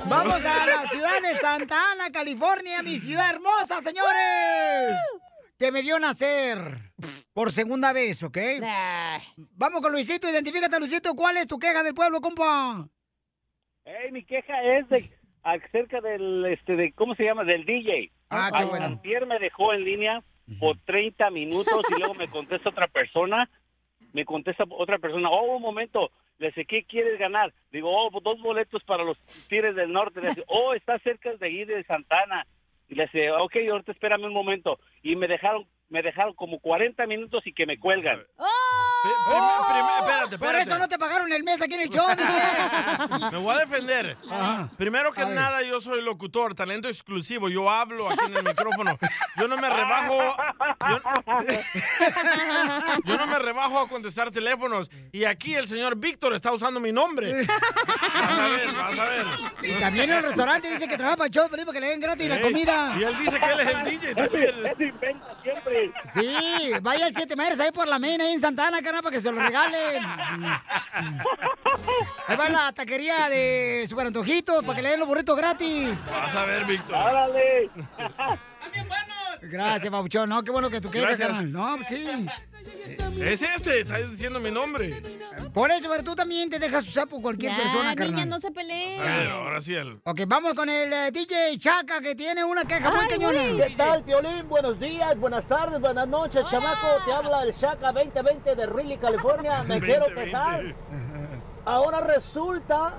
Vamos a la ciudad de Santa Ana, California, mi ciudad hermosa, señores. Que me vio nacer por segunda vez, ¿ok? Vamos con Luisito, identifícate, Luisito. ¿Cuál es tu queja del pueblo, compa?
Ey, mi queja es de acerca del, este, de, ¿cómo se llama? Del DJ.
Ah, qué bueno.
Antier me dejó en línea por 30 minutos y luego me contesta otra persona. Me contesta otra persona, oh, un momento, le dice, ¿qué quieres ganar? Digo, oh, dos boletos para los Tigres del Norte. Le dice, oh, está cerca de ahí de Santana. Y le dice, ok, ahorita espérame un momento. Y me dejaron, me dejaron como 40 minutos y que me cuelgan.
Espérate,
Por eso no te pagaron el mes aquí en el show, DJ.
Me voy a defender. Primero que nada, yo soy locutor, talento exclusivo. Yo hablo aquí en el micrófono. Yo no me rebajo. Yo, yo no me rebajo a contestar teléfonos. Y aquí el señor Víctor está usando mi nombre. Vas a ver, vas a ver.
Y también en el restaurante dice que trabaja para el show, Felipe, que le den gratis la comida.
y él dice que él es el DJ.
Eso inventa siempre.
Sí, vaya al Siete Madres ahí por la mena, ahí en Santana, para que se lo regalen. Ahí va la taquería de Super Antojitos, para que le den los burritos gratis.
Vas a ver, Víctor.
¡Órale!
Gracias, Pauchón. No, qué bueno que tú quieres, carnal. No, pues sí.
Es este, está diciendo mi nombre.
Por eso, pero tú también te dejas usar por cualquier
Ya,
persona,
niña,
carnal.
no se peleen.
A ver, ahora sí él.
Ok, vamos con el eh, DJ Chaca, que tiene una queja muy cañona.
¿Qué tal, Piolín? Buenos días, buenas tardes, buenas noches, chamaco. Te habla el Shaka 2020 de Riley, California. Me quiero
2020.
quejar. Ahora resulta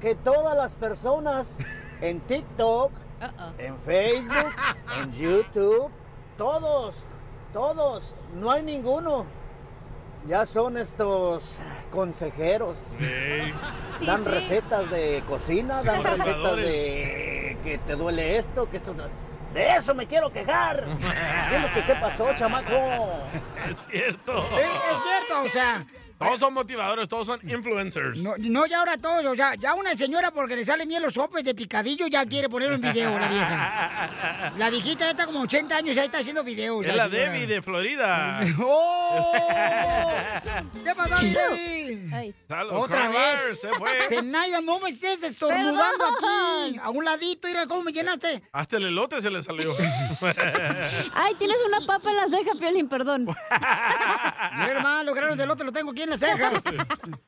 que todas las personas en TikTok, en Facebook, en YouTube, todos, todos, no hay ninguno. Ya son estos consejeros. Dan recetas de cocina, dan recetas de que te duele esto, que esto... De eso me quiero quejar. Que qué pasó, chamaco.
Es cierto.
Es, es cierto, o sea,
Todos son motivadores, todos son influencers.
no, no ya ahora todos, o sea, ya una señora porque le salen bien los sopes de picadillo ya quiere ponerlo en video, la vieja. La viejita ya está como 80 años, ya está haciendo videos.
Es la. Debbie de Florida.
¡Oh! ¿Qué pasó, Debbie? Otra vez.
Se fue.
Zenaida, no me estés estornudando
Perdón.
aquí. A un ladito, mira cómo me llenaste.
Hasta el elote se le salió.
Ay, tienes una papa en la ceja, Piolín, perdón.
Mira, hermano, los granos del otro los tengo aquí en las cejas.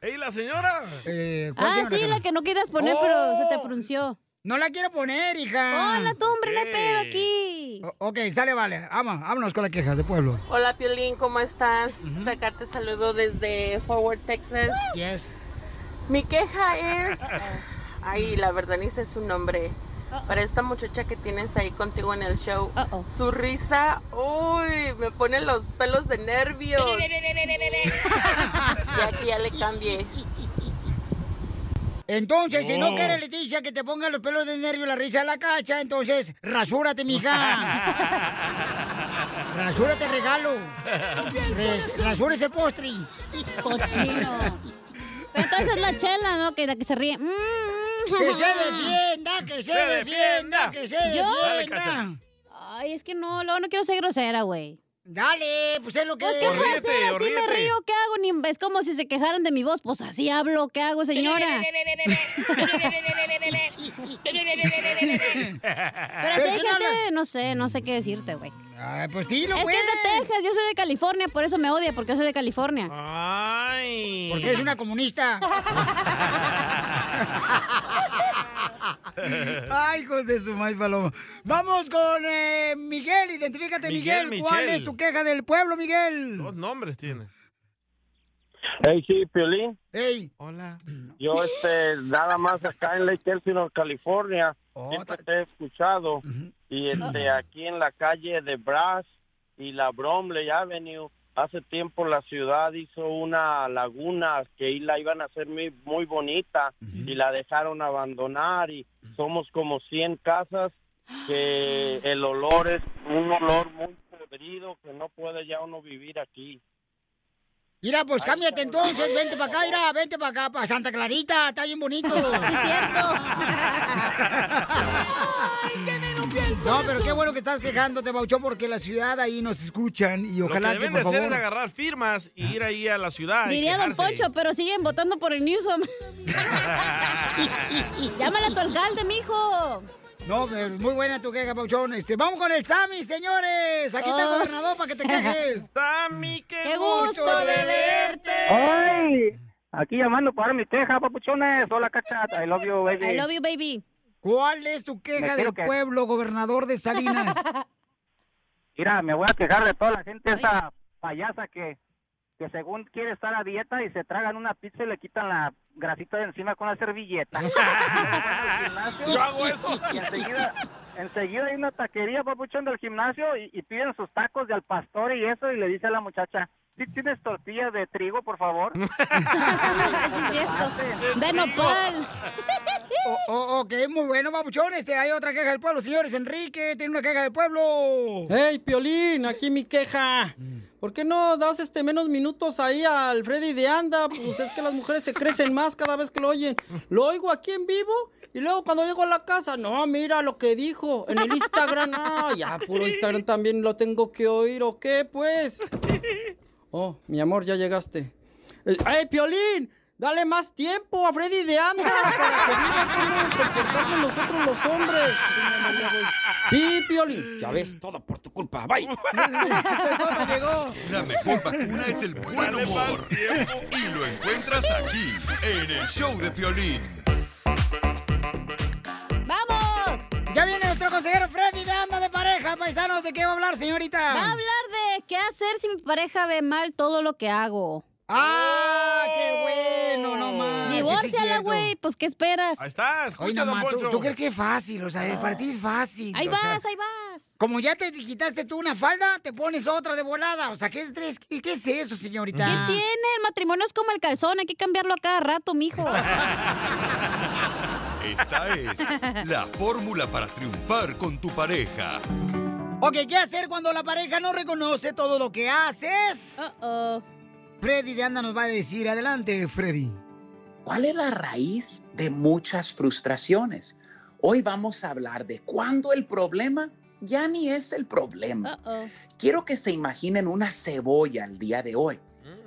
¡Ey, la señora!
Eh, ¿cuál
Ah,
señora,
sí, la que no querías poner, pero se te
Oh.
frunció.
No la quiero poner, hija.
Hola, tú, hombre, no hay pedo aquí.
O- ok, sale, vale. Vamos, vámonos con las quejas de pueblo.
Hola Piolín, ¿cómo estás? Acá te saludo desde Forward, Texas.
Yes.
Mi queja es... Ay, la verdad ni sé su nombre. Para esta muchacha que tienes ahí contigo en el show, su risa, uy, me pone los pelos de nervios. ya que ya le cambié.
Entonces, si no
Oh.
quieres, Leticia, que te ponga los pelos de nervio la risa a la cacha, entonces, rasúrate, mija. rasúrate, regalo. Re- rasura ese postre.
Cochino. Pero entonces la chela, ¿no? Que la que se ríe. Mm,
Que se defienda, que se
Se
defienda, que se defienda.
Ay, es que no, luego no quiero ser grosera, güey.
Dale, pues es lo que
Pues, ¿qué
es.
puedo
Ríete,
hacer? Así me río, ¿qué hago? Ni, es como si se quejaran de mi voz. Pues así hablo, ¿qué hago, señora? Pero si hay gente, no sé, no sé qué decirte, güey.
Ay, pues dilo,
Es que
pues.
es de Texas, yo soy de California, por eso me odia, porque yo soy de California.
¡Ay!
Porque eres una comunista. Ay, hijos de su maíz paloma. Vamos con eh, Miguel, identifícate, Miguel.
Miguel
¿Cuál
Michel.
es tu queja del pueblo, Miguel?
Dos nombres tiene.
Hey, sí, Piolín.
Ey,
Hola.
Yo, este, nada más acá en Lake Elsinore, California,
Oh,
siempre te he escuchado. Y este, aquí en la calle de Brass y la Bromley Avenue,
hace tiempo la ciudad hizo una laguna que la iban a hacer muy, muy bonita y la dejaron abandonar y somos como 100 casas que el olor es un olor muy podrido que no puede ya uno vivir aquí.
Mira, pues cámbiate entonces, vente para acá, mira, vente para acá, para Santa Clarita, está bien bonito. Sí, cierto. No, pero qué bueno que estás quejándote, Bauchón, porque la ciudad ahí nos escuchan y
Lo que
ojalá que,
deben
por
de hacer
favor...
es agarrar firmas y ir ahí a la ciudad.
Diría Don. Poncho, pero siguen votando por el Newsom. Llámale a tu alcalde, mijo.
No, pero muy buena tu queja, Pauchón. Este, vamos con el Sammy, señores. Aquí está el
Oh.
gobernador para que te quejes.
Sammy, qué,
Qué gusto de verte.
¡Ay! Aquí llamando para mi queja, papuchones. Hola, cacha. I love you, baby.
I love you, baby.
¿Cuál es tu queja del
que-
pueblo, gobernador de Salinas?
Mira, me voy a quejar de toda la gente esa payasa que, que según quiere estar a dieta y se tragan una pizza y le quitan la grasita de encima con la servilleta.
Yo hago eso.
Y enseguida, enseguida hay una taquería, papuchón, del gimnasio y, y piden sus tacos de al pastor y eso y le dice a la muchacha, ¿sí tienes tortillas de trigo, por favor?
De nopal.
Oh, oh, ok, muy bueno, Papuchón. Este, hay otra queja del pueblo, señores. Enrique tiene una queja del pueblo.
¡Hey, Piolín! Aquí mi queja. ¿Por qué no das este menos minutos ahí al Freddy de Anda? Pues es que las mujeres se crecen más cada vez que lo oyen. Lo oigo aquí en vivo y luego cuando llego a la casa, no, mira lo que dijo en el Instagram. No, ya, puro Instagram también lo tengo que oír, ¿o qué, pues? Oh, mi amor, ya llegaste. Eh, ¡Hey, Piolín! Dale más tiempo a Freddy de Anda para que diga cómo comportarnos nosotros los hombres. Sí, amor, ya ves, todo por tu culpa. Bye.
La mejor vacuna es el buen humor. Y lo encuentras aquí, en el show de Piolín.
¡Vamos! Ya viene nuestro consejero Freddy de Anda de Pareja, paisanos. ¿De qué va a hablar, señorita?
Va a hablar de qué hacer si mi pareja ve mal todo lo que hago.
¡Ah, qué bueno! No más.
Divórciala, güey. Pues, ¿qué esperas?
Ahí está,
Oye,
escucha,
no
don
más, ¿tú, crees que es fácil? O sea, para ti es fácil.
Ahí
o sea,
vas, ahí vas.
Como ya te quitaste tú una falda, te pones otra de volada. O sea, ¿qué es, qué, qué es eso, señorita?
¿Qué tiene? El matrimonio es como el calzón, hay que cambiarlo a cada rato, mijo.
Esta es la fórmula para triunfar con tu pareja.
Ok, ¿qué hacer cuando la pareja no reconoce todo lo que haces? Freddy de Anda nos va a decir. Adelante, Freddy.
¿Cuál es la raíz de muchas frustraciones? Hoy vamos a hablar de cuándo el problema ya ni es el problema. Quiero que se imaginen una cebolla el día de hoy.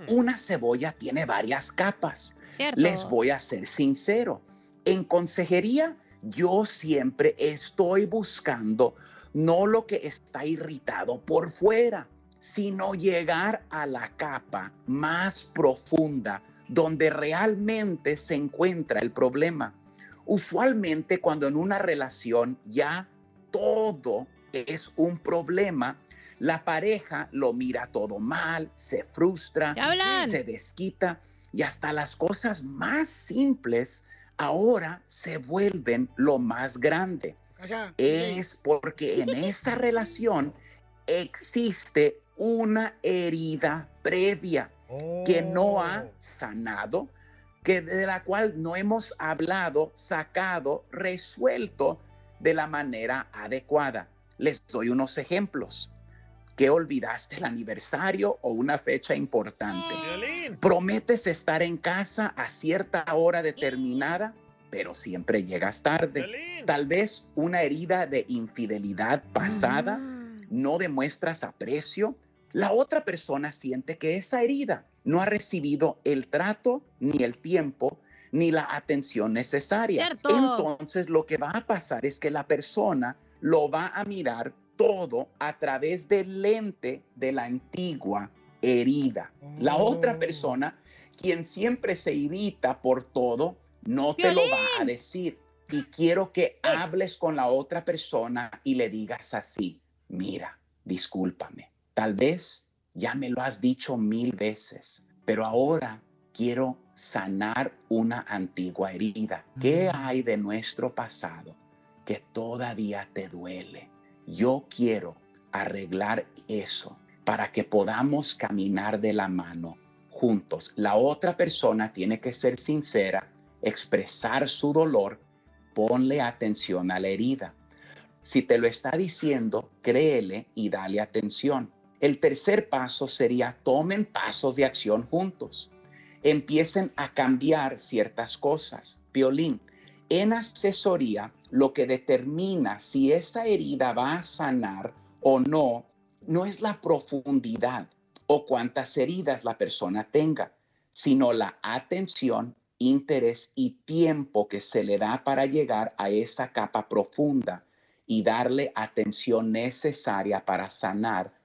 Una cebolla tiene varias capas.
Cierto.
Les voy a ser sincero. En consejería, yo siempre estoy buscando no lo que está irritado por fuera, sino llegar a la capa más profunda donde realmente se encuentra el problema. Usualmente cuando en una relación ya todo es un problema, la pareja lo mira todo mal, se frustra, se desquita y hasta las cosas más simples ahora se vuelven lo más grande. Es porque en esa relación existe una herida previa que no ha sanado, que de la cual no hemos hablado, sacado, resuelto de la manera adecuada. Les doy unos ejemplos. que olvidaste el aniversario o una fecha importante? Prometes estar en casa a cierta hora determinada, pero siempre llegas tarde. Tal vez una herida de infidelidad pasada, no demuestras aprecio. La otra persona siente que esa herida no ha recibido el trato, ni el tiempo, ni la atención necesaria.
Cierto.
Entonces lo que va a pasar es que la persona lo va a mirar todo a través del lente de la antigua herida. La otra persona, quien siempre se irrita por todo, no te lo va a decir. Y quiero que hables con la otra persona y le digas así, mira, discúlpame, tal vez ya me lo has dicho mil veces, pero ahora quiero sanar una antigua herida. ¿Qué hay de nuestro pasado que todavía te duele? Yo quiero arreglar eso. para que podamos caminar de la mano juntos. La otra persona tiene que ser sincera, expresar su dolor, ponle atención a la herida. Si te lo está diciendo, créele y dale atención. El tercer paso sería tomen pasos de acción juntos. Empiecen a cambiar ciertas cosas. Violín, en asesoría, lo que determina si esa herida va a sanar o no, no es la profundidad o cuántas heridas la persona tenga, sino la atención, interés y tiempo que se le da para llegar a esa capa profunda y darle atención necesaria para sanar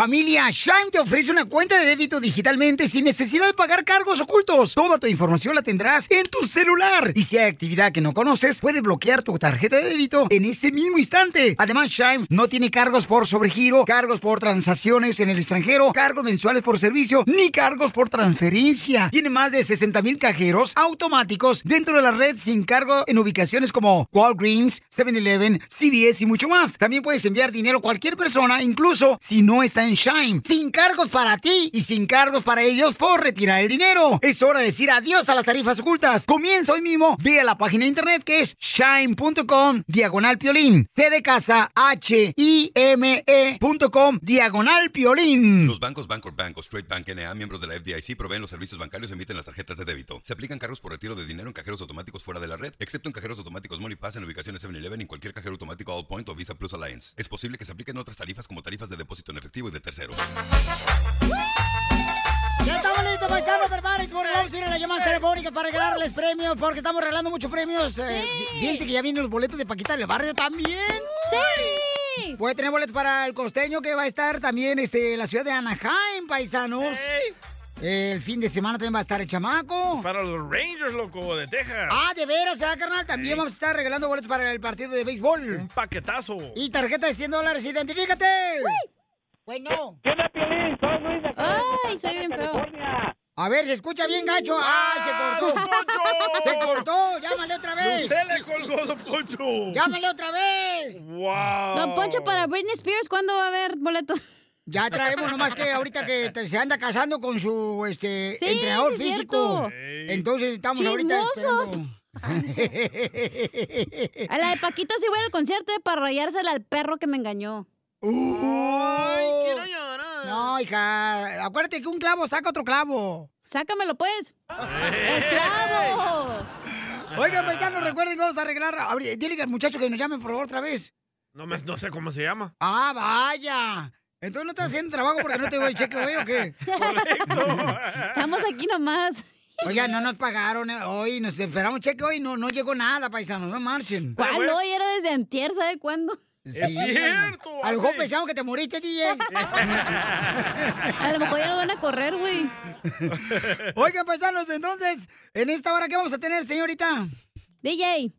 Familia, Shine te ofrece una cuenta de débito digitalmente sin necesidad de pagar cargos ocultos. Toda tu información la tendrás en tu celular. Y si hay actividad que no conoces, puedes bloquear tu tarjeta de débito en ese mismo instante. Además, Shine no tiene cargos por sobregiro, cargos por transacciones en el extranjero, cargos mensuales por servicio, ni cargos por transferencia. Tiene más de 60 mil cajeros automáticos dentro de la red sin cargo en ubicaciones como Walgreens, 7-Eleven, CVS y mucho más. También puedes enviar dinero a cualquier persona, incluso si no está en Shine. Sin cargos para ti y sin cargos para ellos por retirar el dinero. Es hora de decir adiós a las tarifas ocultas. Comienza hoy mismo. Ve a la página de internet que es shine.com diagonal piolín. C de casa H I M E.com diagonal piolín.
Los bancos Bancorp Bank o Straight Bank NA, miembros de la FDIC, proveen los servicios bancarios y emiten las tarjetas de débito. Se aplican cargos por retiro de dinero en cajeros automáticos fuera de la red, excepto en cajeros automáticos Money Pass en ubicaciones 7-Eleven y cualquier cajero automático All Point o Visa Plus Alliance. Es posible que se apliquen otras tarifas como tarifas de depósito en efectivo y de terceros.
Ya estamos listos, paisanos, prepárense porque vamos a ir a las llamadas telefónicas para regalarles premios, porque estamos regalando muchos premios. Eh, fíjense que ya vienen los boletos de Paquita del Barrio también.
¡Sí!
Puede tener boletos para el costeño que va a estar también este, en la ciudad de Anaheim, paisanos. El fin de semana también va a estar el chamaco.
Para los Rangers, loco, de Texas.
Ah, de veras, ¿ah, carnal? También vamos a estar regalando boletos para el partido de béisbol.
Un paquetazo.
Y tarjeta de 100 dólares, identifícate. Bueno.
¿Qué onda, Piolín? Soy Luis de
Ay, soy bien feo.
A ver, se escucha bien, gacho. ¡Ah, se cortó! ¡Se cortó! ¡Llámale otra vez!
Usted le colgó, don Poncho.
¡Llámale otra vez!
¡Wow!
Don Poncho, para Britney Spears, ¿cuándo va a haber boletos?
Ya traemos, nomás que ahorita que te- se anda casando con su este,
Sí,
entrenador
sí
físico.
cierto.
Entonces estamos ahorita
Chismoso. A la de Paquita sí voy al concierto eh, para rayársela al perro que me engañó.
¡Ay, quiero llorar! No, hija, acuérdate que un clavo saca otro clavo.
Sácamelo, pues. ¡El clavo!
Oigan, paisanos, recuerden que vamos a arreglar. Dile al muchacho que nos llame, por favor, otra vez.
No, me- no sé cómo se llama.
Ah, vaya. Entonces no estás haciendo trabajo porque no te doy el cheque, güey, ¿o qué?
Estamos aquí nomás.
Oiga, no nos pagaron eh, hoy, nos esperamos cheque hoy, no, no llegó nada, paisanos, no marchen.
¿Cuál hoy? Era desde antier, ¿sabe cuándo?
Sí. A lo mejor pensamos que te moriste, DJ.
A lo mejor ya no van a correr, güey.
Oigan, paisanos, entonces, en esta hora, ¿qué vamos a tener, señorita?
DJ.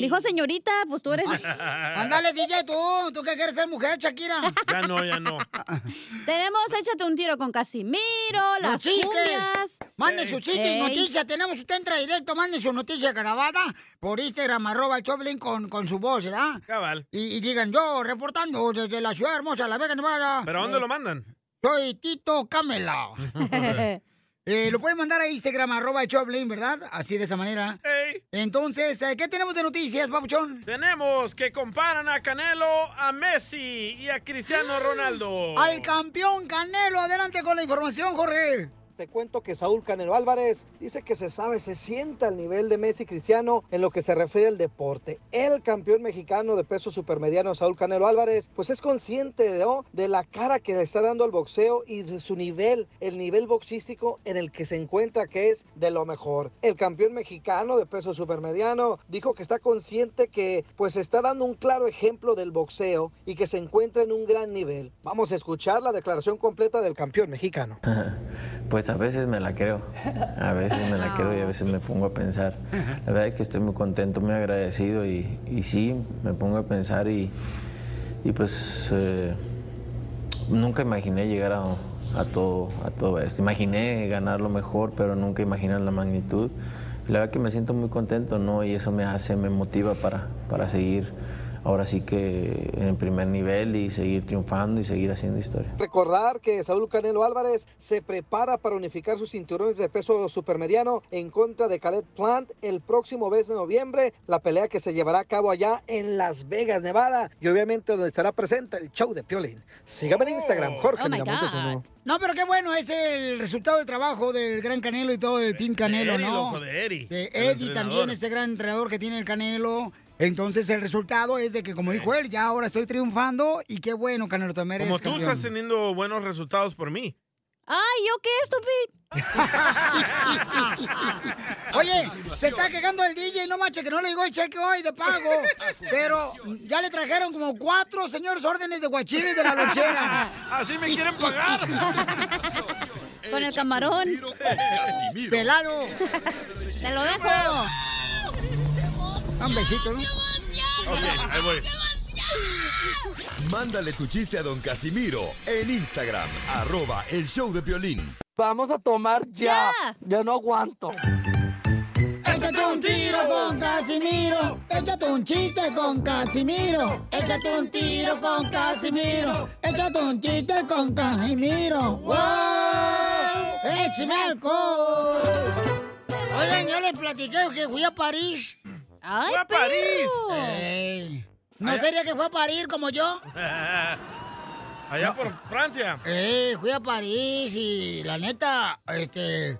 Dijo señorita, pues tú eres.
Ándale, DJ, tú, tú que quieres ser mujer, Shakira.
Ya no, ya no.
Tenemos Échate un tiro con Casimiro, las cumbias.
Manden sus chistes,
Ey.
noticias. Tenemos, usted entra directo, manden su noticia grabada por Instagram, arroba el Choplin con, con su voz, ¿verdad?
Cabal.
Y, y digan, yo reportando desde la ciudad hermosa, La Vega, Nevada.
¿Pero a dónde lo mandan?
Soy Tito Camela. Eh, lo pueden mandar a Instagram, arroba Choplin, ¿verdad? Así de esa manera. Entonces, eh, ¿qué tenemos de noticias, papuchón?
Tenemos que comparan a Canelo, a Messi y a Cristiano Ronaldo.
Al campeón Canelo, adelante con la información, Jorge.
Te cuento que Saúl Canelo Álvarez dice que se sabe, se sienta al nivel de Messi Cristiano en lo que se refiere al deporte. El campeón mexicano de peso supermediano Saúl Canelo Álvarez, pues es consciente ¿no? de la cara que le está dando al boxeo y de su nivel, el nivel boxístico en el que se encuentra, que es de lo mejor. El campeón mexicano de peso supermediano dijo que está consciente que pues está dando un claro ejemplo del boxeo y que se encuentra en un gran nivel. Vamos a escuchar la declaración completa del campeón mexicano.
Pues a veces me la creo, a veces me la creo y a veces me pongo a pensar. La verdad es que estoy muy contento, muy agradecido y, y sí, me pongo a pensar y, y pues eh, nunca imaginé llegar a, a todo, a todo esto. Imaginé ganar lo mejor, pero nunca imaginé la magnitud. La verdad que me siento muy contento, ¿no? Y eso me hace, me motiva para, para seguir ahora sí que en primer nivel y seguir triunfando y seguir haciendo historia.
Recordar que Saúl Canelo Álvarez se prepara para unificar sus cinturones de peso supermediano en contra de Caleb Plant el próximo mes de noviembre, la pelea que se llevará a cabo allá en Las Vegas, Nevada, y obviamente donde estará presente el show de Piolín. Sígame en Instagram, Jorge
Oh, God.
uno.
No, pero qué bueno, es el resultado del trabajo del gran Canelo y todo el Team Canelo,
Eddie,
¿no?
loco, de Eddie,
De también, ese gran entrenador que tiene el Canelo. Entonces el resultado es de que, como dijo él, ya ahora estoy triunfando y qué bueno, Canelo, te mereces
Como tú
campeón.
estás teniendo buenos resultados por mí.
Ay, ¿yo qué, estúpido?
Oye, se está quejando el DJ, no manches, que no le llegó el cheque hoy de pago. Pero ya le trajeron como cuatro señores órdenes de guachiles de la lonchera.
Así me quieren pagar.
Con el camarón.
Pelado.
Te lo dejo.
Un besito, ¿no?
Ok, ahí voy.
Mándale tu chiste a don Casimiro en Instagram, arroba el show de violín.
Vamos a tomar ya. Ya no aguanto.
Échate un tiro con Casimiro. Échate un chiste con Casimiro. Échate un tiro con Casimiro. Échate un chiste con Casimiro. ¡Wow! ¡Échame alcohol! Oigan, ya les platiqué que fui a París.
¡Ay,
¡Fue a París!
Ey. ¿No
Allá-
sería que fue a parir como yo?
Allá por Francia.
Eh, fui a París y la neta, este,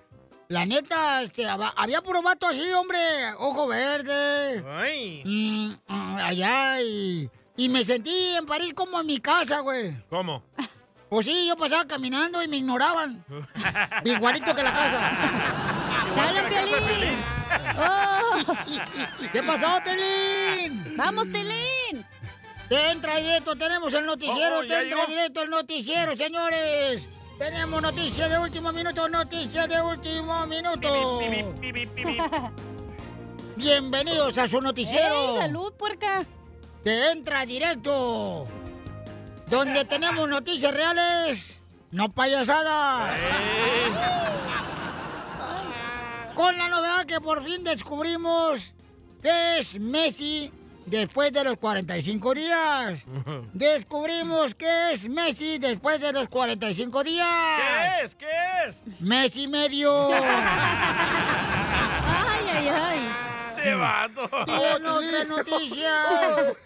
la neta, este, hab- había puro vato así, hombre, ojo verde.
Ay.
Mm, mm, allá y, y me sentí en París como en mi casa, güey.
¿Cómo?
Pues sí, yo pasaba caminando y me ignoraban. Igualito que la casa. ¡Dale, Piolín! Oh. ¿Qué pasó, Telín?
¡Vamos, Telín!
Te entra directo, tenemos el noticiero,
Oh,
te
ya
entra
llegó.
directo el noticiero, señores. Tenemos noticias de último minuto, noticias de último minuto. Bienvenidos a su noticiero.
¡Ey, salud, puerca!
Te entra directo. Donde tenemos noticias reales, no payasadas. Con la novedad que por fin descubrimos que es Messi después de los 45 días. Descubrimos que es Messi después de los 45 días.
¿Qué es? ¿Qué es?
Messi medio.
¡Ay, ay, ay!
¡Te vato!
Otras noticias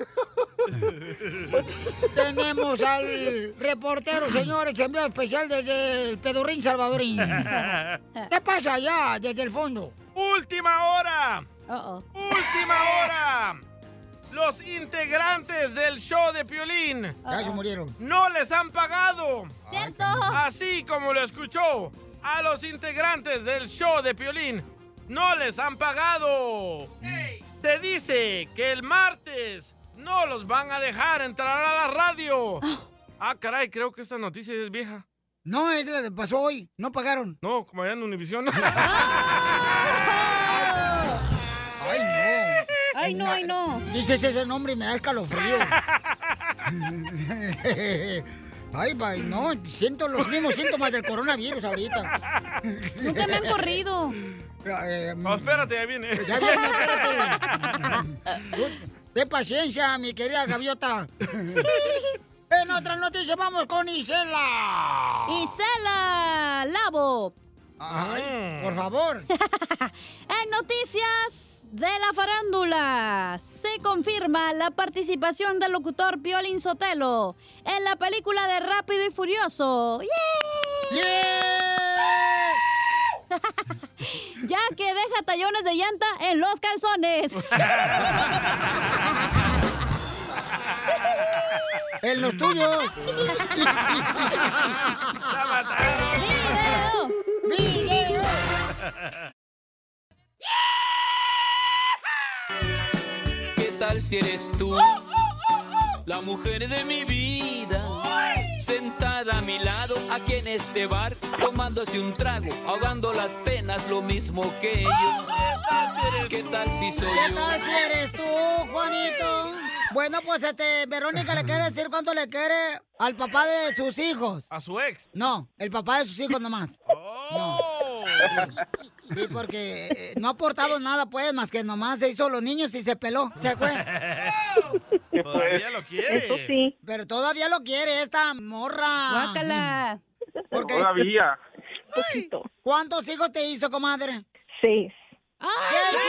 tenemos al reportero, señores, enviado especial desde el Pedurrín Salvadorín. ¿Qué pasa allá desde el fondo?
¡Última hora!
Uh-oh.
¡Última hora! Los integrantes del show de Piolín
Ya se murieron.
no les han pagado.
¡Cierto!
Así como lo escuchó, a los integrantes del show de Piolín no les han pagado. Te dice que el martes no los van a dejar entrar a la radio. Ah, caray, creo que esta noticia es vieja.
No, es la que pasó hoy. No pagaron.
No, como allá en Univisión.
Ay, no.
¡Ay, no, ay, no!
Dices ese nombre y me da escalofrío. Ay, bye, no, siento los mismos síntomas del coronavirus ahorita.
Nunca me han corrido.
Eh,
No, espérate, ya viene.
Ya viene, espérate. Ten paciencia, mi querida gaviota. En otras noticias vamos con Isela.
¡Isela Lavo!
Ay, por favor.
En noticias de la farándula, se confirma la participación del locutor Piolín Sotelo en la película de Rápido y Furioso. ya que deja tallones de llanta en los calzones.
En los tuyos.
¡Video!
¡Video!
Si eres tú? La mujer de mi vida. Sentada a mi lado, aquí en este bar, tomándose un trago, ahogando las penas, lo mismo que yo. ¿Qué tal si soy
¿Qué
yo?
tal si eres tú, Juanito? Bueno, pues este, Verónica le quiere decir cuánto le quiere al papá de sus hijos.
A su ex.
No, el papá de sus hijos nomás. No. Sí, porque eh, no ha aportado nada, pues, más que nomás se hizo los niños y se peló. ¿Se fue?
Todavía lo quiere.
Eso sí. Pero todavía lo quiere esta morra.
Guácala.
Porque...
Todavía.
¿Cuántos hijos te hizo, comadre?
Seis.
¡Seis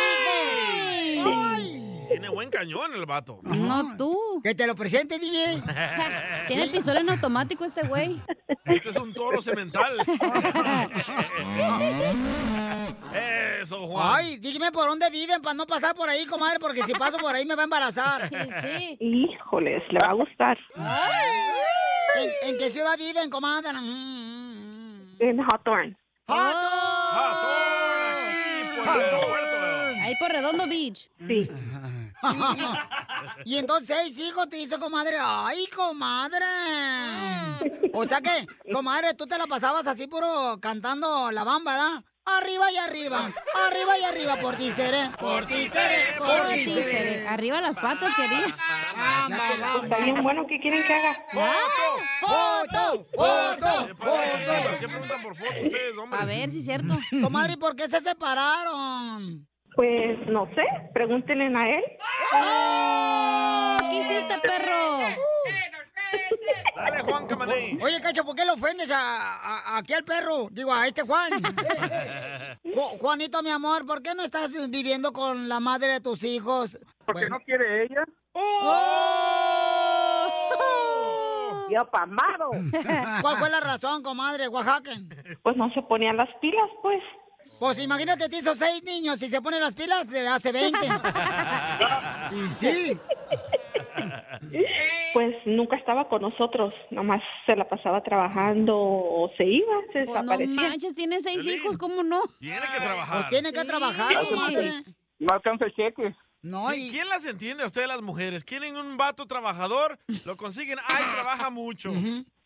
hijos! ¡Ay!
Tiene buen cañón el vato.
No tú.
Que te lo presente, DJ.
Tiene pistola en automático este güey.
Este es un toro cemental. Eso, Juan.
Ay, dígame por dónde viven para no pasar por ahí, comadre, porque si paso por ahí me va a embarazar.
Sí,
Híjoles, le va a gustar.
¿En, en qué ciudad viven, comadre?
En Hawthorne.
Ahí por Redondo Beach.
Sí.
Y, y entonces seis hijos te hizo, comadre. ¡Ay, comadre! O sea que, comadre, tú te la pasabas así puro cantando la bamba, ¿verdad? Arriba y arriba, arriba y arriba, por ti seré, por ti seré, por ti seré.
Arriba las patas, quería.
Está bien bueno, ¿qué quieren que haga?
¡Foto! ¡Foto!
¿Por qué preguntan por foto ustedes, hombre?
A ver si es cierto.
Comadre, ¿y por qué se separaron?
Pues no sé, pregúntenle a él.
¿Qué hiciste, perro?
Dale, Juan Camaney.
Oye, Cacho, ¿por qué le ofendes a, a- aquí al perro? Digo, a este Juan. Ju- Juanito, mi amor, ¿por qué no estás viviendo con la madre de tus hijos?
Porque no quiere ella.
Yo pamado.
¿Cuál fue la razón, comadre, Oaxaca?
Pues no se ponían las pilas, pues.
Pues imagínate, te hizo seis niños, si se ponen las pilas, te hace 20. y sí.
Pues nunca estaba con nosotros, nomás se la pasaba trabajando o se iba, se
Pues no
desaparecía.
manches, tiene seis hijos, ¿cómo no?
Tiene que trabajar.
Pues tiene que trabajar, comadre.
No alcanza el cheque.
No,
¿Y quién las entiende a ustedes las mujeres? Quieren un vato trabajador, lo consiguen, ay, trabaja mucho.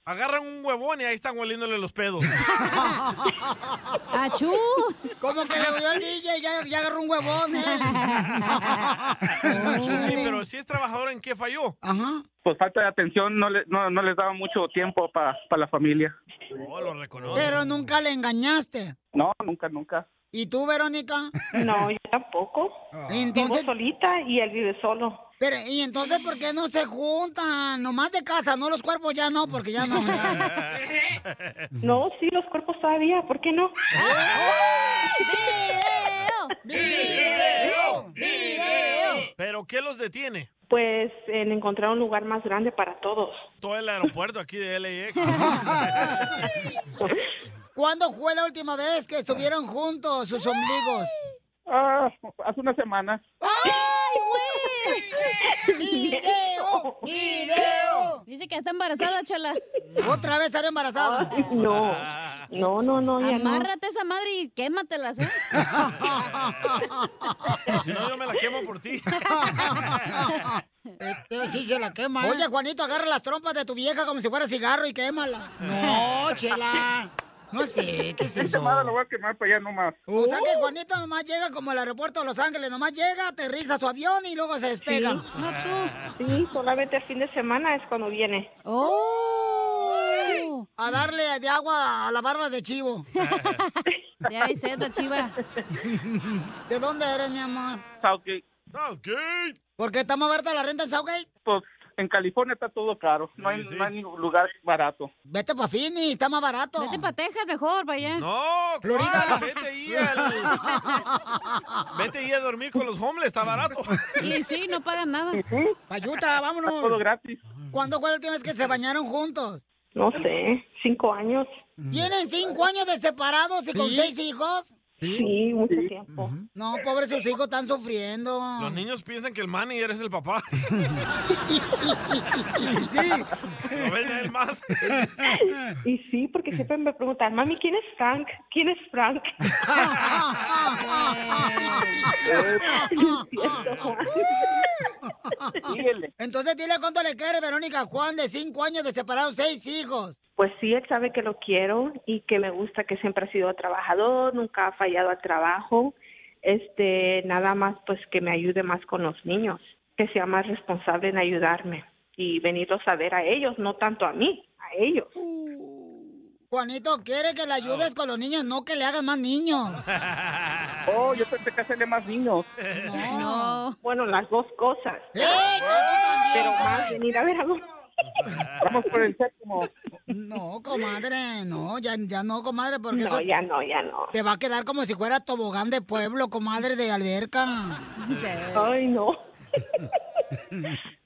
Agarran un huevón y ahí están hueliéndole los pedos.
¡Achú!
Como que le dio el DJ y ya, ya agarró un huevón, ¿eh?
Sí, pero si es trabajador, ¿en qué falló?
Ajá.
Pues falta de atención, no, le, no, no les daba mucho tiempo para la familia.
Oh, lo reconoce.
Pero nunca le engañaste.
No, nunca, nunca.
¿Y tú, Verónica?
No, yo tampoco. Vivo solita y él vive solo.
Pero, ¿y entonces por qué no se juntan? Nomás de casa, no los cuerpos ya no, porque ya no.
No, sí, los cuerpos todavía, ¿por qué no?
¡Video!
¿Pero qué los detiene?
Pues en encontrar un lugar más grande para todos.
Todo el aeropuerto aquí de LAX.
¿Cuándo fue la última vez que estuvieron juntos sus ombligos?
Ah, hace una semana.
¡Ay, güey! ¡Video! ¡Video!
Dice que está embarazada, chala.
¿Otra vez salió embarazada?
No, no, no, no, ya no.
Amárrate esa madre y quématelas, ¿eh?
Si no, yo me la quemo por ti.
Este sí se la quema. Oye, Juanito, agarra las trompas de tu vieja como si fuera cigarro y quémala. No, chela. No sé, ¿qué es eso?
semana lo voy a quemar para allá nomás.
O sea que Juanito nomás llega como al aeropuerto de Los Ángeles, nomás llega, aterriza su avión y luego se despega.
Sí. Sí, solamente el fin de semana es cuando viene.
¡Oh! A darle de agua a la barba de chivo.
Ya hay sed, la chiva.
¿De dónde eres, mi amor?
Southgate.
Southgate.
¿Por qué está más barata la renta en Southgate?
Pues en California está todo caro. No hay, no hay ningún lugar barato.
Vete pa' Phoenix, está más barato.
Vete pa' Texas mejor, vaya.
No,
Florida.
¿cuál? Vete ahí al... Vete ahí a dormir con los homeless, está barato.
Y sí, no pagan nada.
Payuta, vámonos.
Todo gratis.
¿Cuándo fue la última vez que se bañaron juntos?
No sé, cinco años.
¿Tienen cinco años de separados y con
Sí.
seis hijos?
Sí, mucho tiempo.
No, pobres sus hijos están sufriendo.
Los niños piensan que el manny eres el papá.
Y sí.
¿No ven él más?
Y sí, porque siempre me preguntan, mami, ¿quién es Frank? ¿Quién es Frank?
Entonces dile cuánto le quiere Verónica Juan de cinco años de separados, seis hijos.
Pues sí, él sabe que lo quiero y que me gusta que siempre ha sido trabajador, nunca ha fallado al trabajo. Este, nada más pues que me ayude más con los niños, que sea más responsable en ayudarme y venirlos a ver a ellos, no tanto a mí, a ellos.
Juanito quiere que le ayudes con los niños, no que le hagas más niños.
Oh, yo pensé que hacerle más niños.
No. Bueno, las dos cosas.
¡Eh!
Pero más venir a ver a los...
Vamos por el séptimo.
No, comadre, no, ya, ya no, comadre, porque
No,
eso
ya no, ya no.
te va a quedar como si fuera tobogán de pueblo, comadre de alberca.
Ay, no.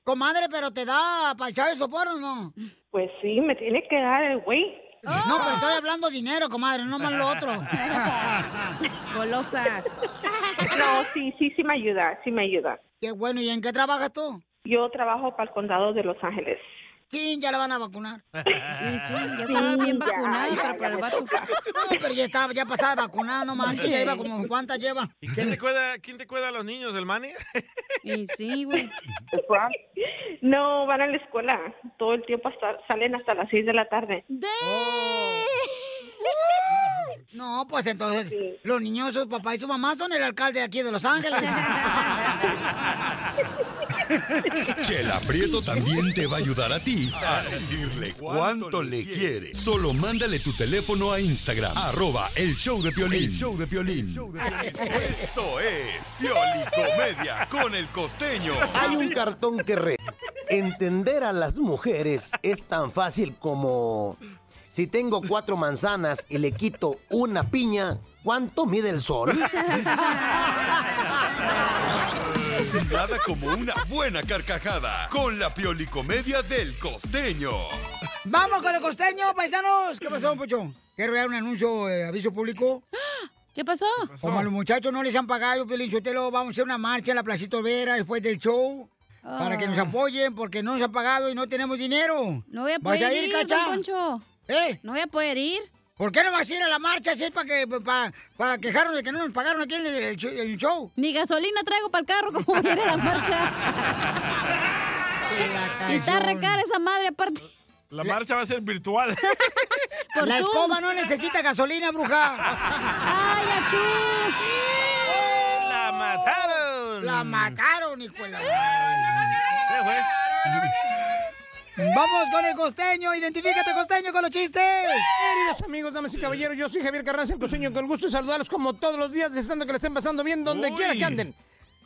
Comadre, pero te da para echar el sopor o no?
Pues sí, me tiene que dar el güey.
No, pero estoy hablando dinero, comadre, no más lo otro.
Golosa. No, sí, sí, sí me ayuda, sí me ayuda.
Qué bueno, ¿y en qué trabajas tú?
Yo trabajo para el condado de Los Ángeles.
Sí, ya la van a vacunar.
Y sí, ya estaba bien
ya,
vacunada,
ya,
pero
ya
para el
me
vato.
No, pero ya estaba, ya pasada vacunada, no manches, ya iba como, ¿cuántas lleva?
¿Y quién te cuida, quién te cuida a los niños, el Manny?
Y sí, güey.
No, van a la escuela. Todo el tiempo hasta, salen hasta las 6 de la tarde.
No, pues entonces, los niños, su papá y su mamá son el alcalde de aquí de Los Ángeles.
Chela Prieto también te va a ayudar a ti a decirle cuánto le quiere. Solo mándale tu teléfono a Instagram, arroba el show de Piolín. El show de Piolín. Esto es Piolicomedia con el costeño.
Hay un cartón que re. Entender a las mujeres es tan fácil como si tengo cuatro manzanas y le quito una piña, ¿cuánto mide el sol?
Nada como una buena carcajada con la Piolicomedia del costeño.
Vamos con el costeño, paisanos. ¿Qué pasó, Pocho? Quiero dar un anuncio, eh, aviso público.
¿Qué pasó?
Como a los muchachos no les han pagado, Piolín Sotelo, vamos a hacer una marcha en la Placita Olvera después del show. Para que nos
Ah.
apoyen, porque no nos han pagado y no tenemos dinero.
No voy a
¿Vas
poder ir,
Cacha?
Poncho.
¿Eh?
No voy a poder ir.
¿Por qué no vas a ir a la marcha si es para que para, para quejarnos de que no nos pagaron aquí en el, el show- el show?
Ni gasolina traigo para el carro como voy a ir a la marcha. y está re cara esa madre aparte.
La marcha va a ser virtual.
Por
la
Zoom.
escoba no necesita gasolina, bruja.
¡Ay, achú!
¡La mataron!
La mataron, hijo de la-
Se fue.
Vamos con el costeño. Identifícate, costeño, con los chistes.
Queridos amigos, damas y caballeros, yo soy Javier Carranza, el costeño, con el gusto de saludarlos como todos los días, deseando que le estén pasando bien donde
Uy.
quiera que anden.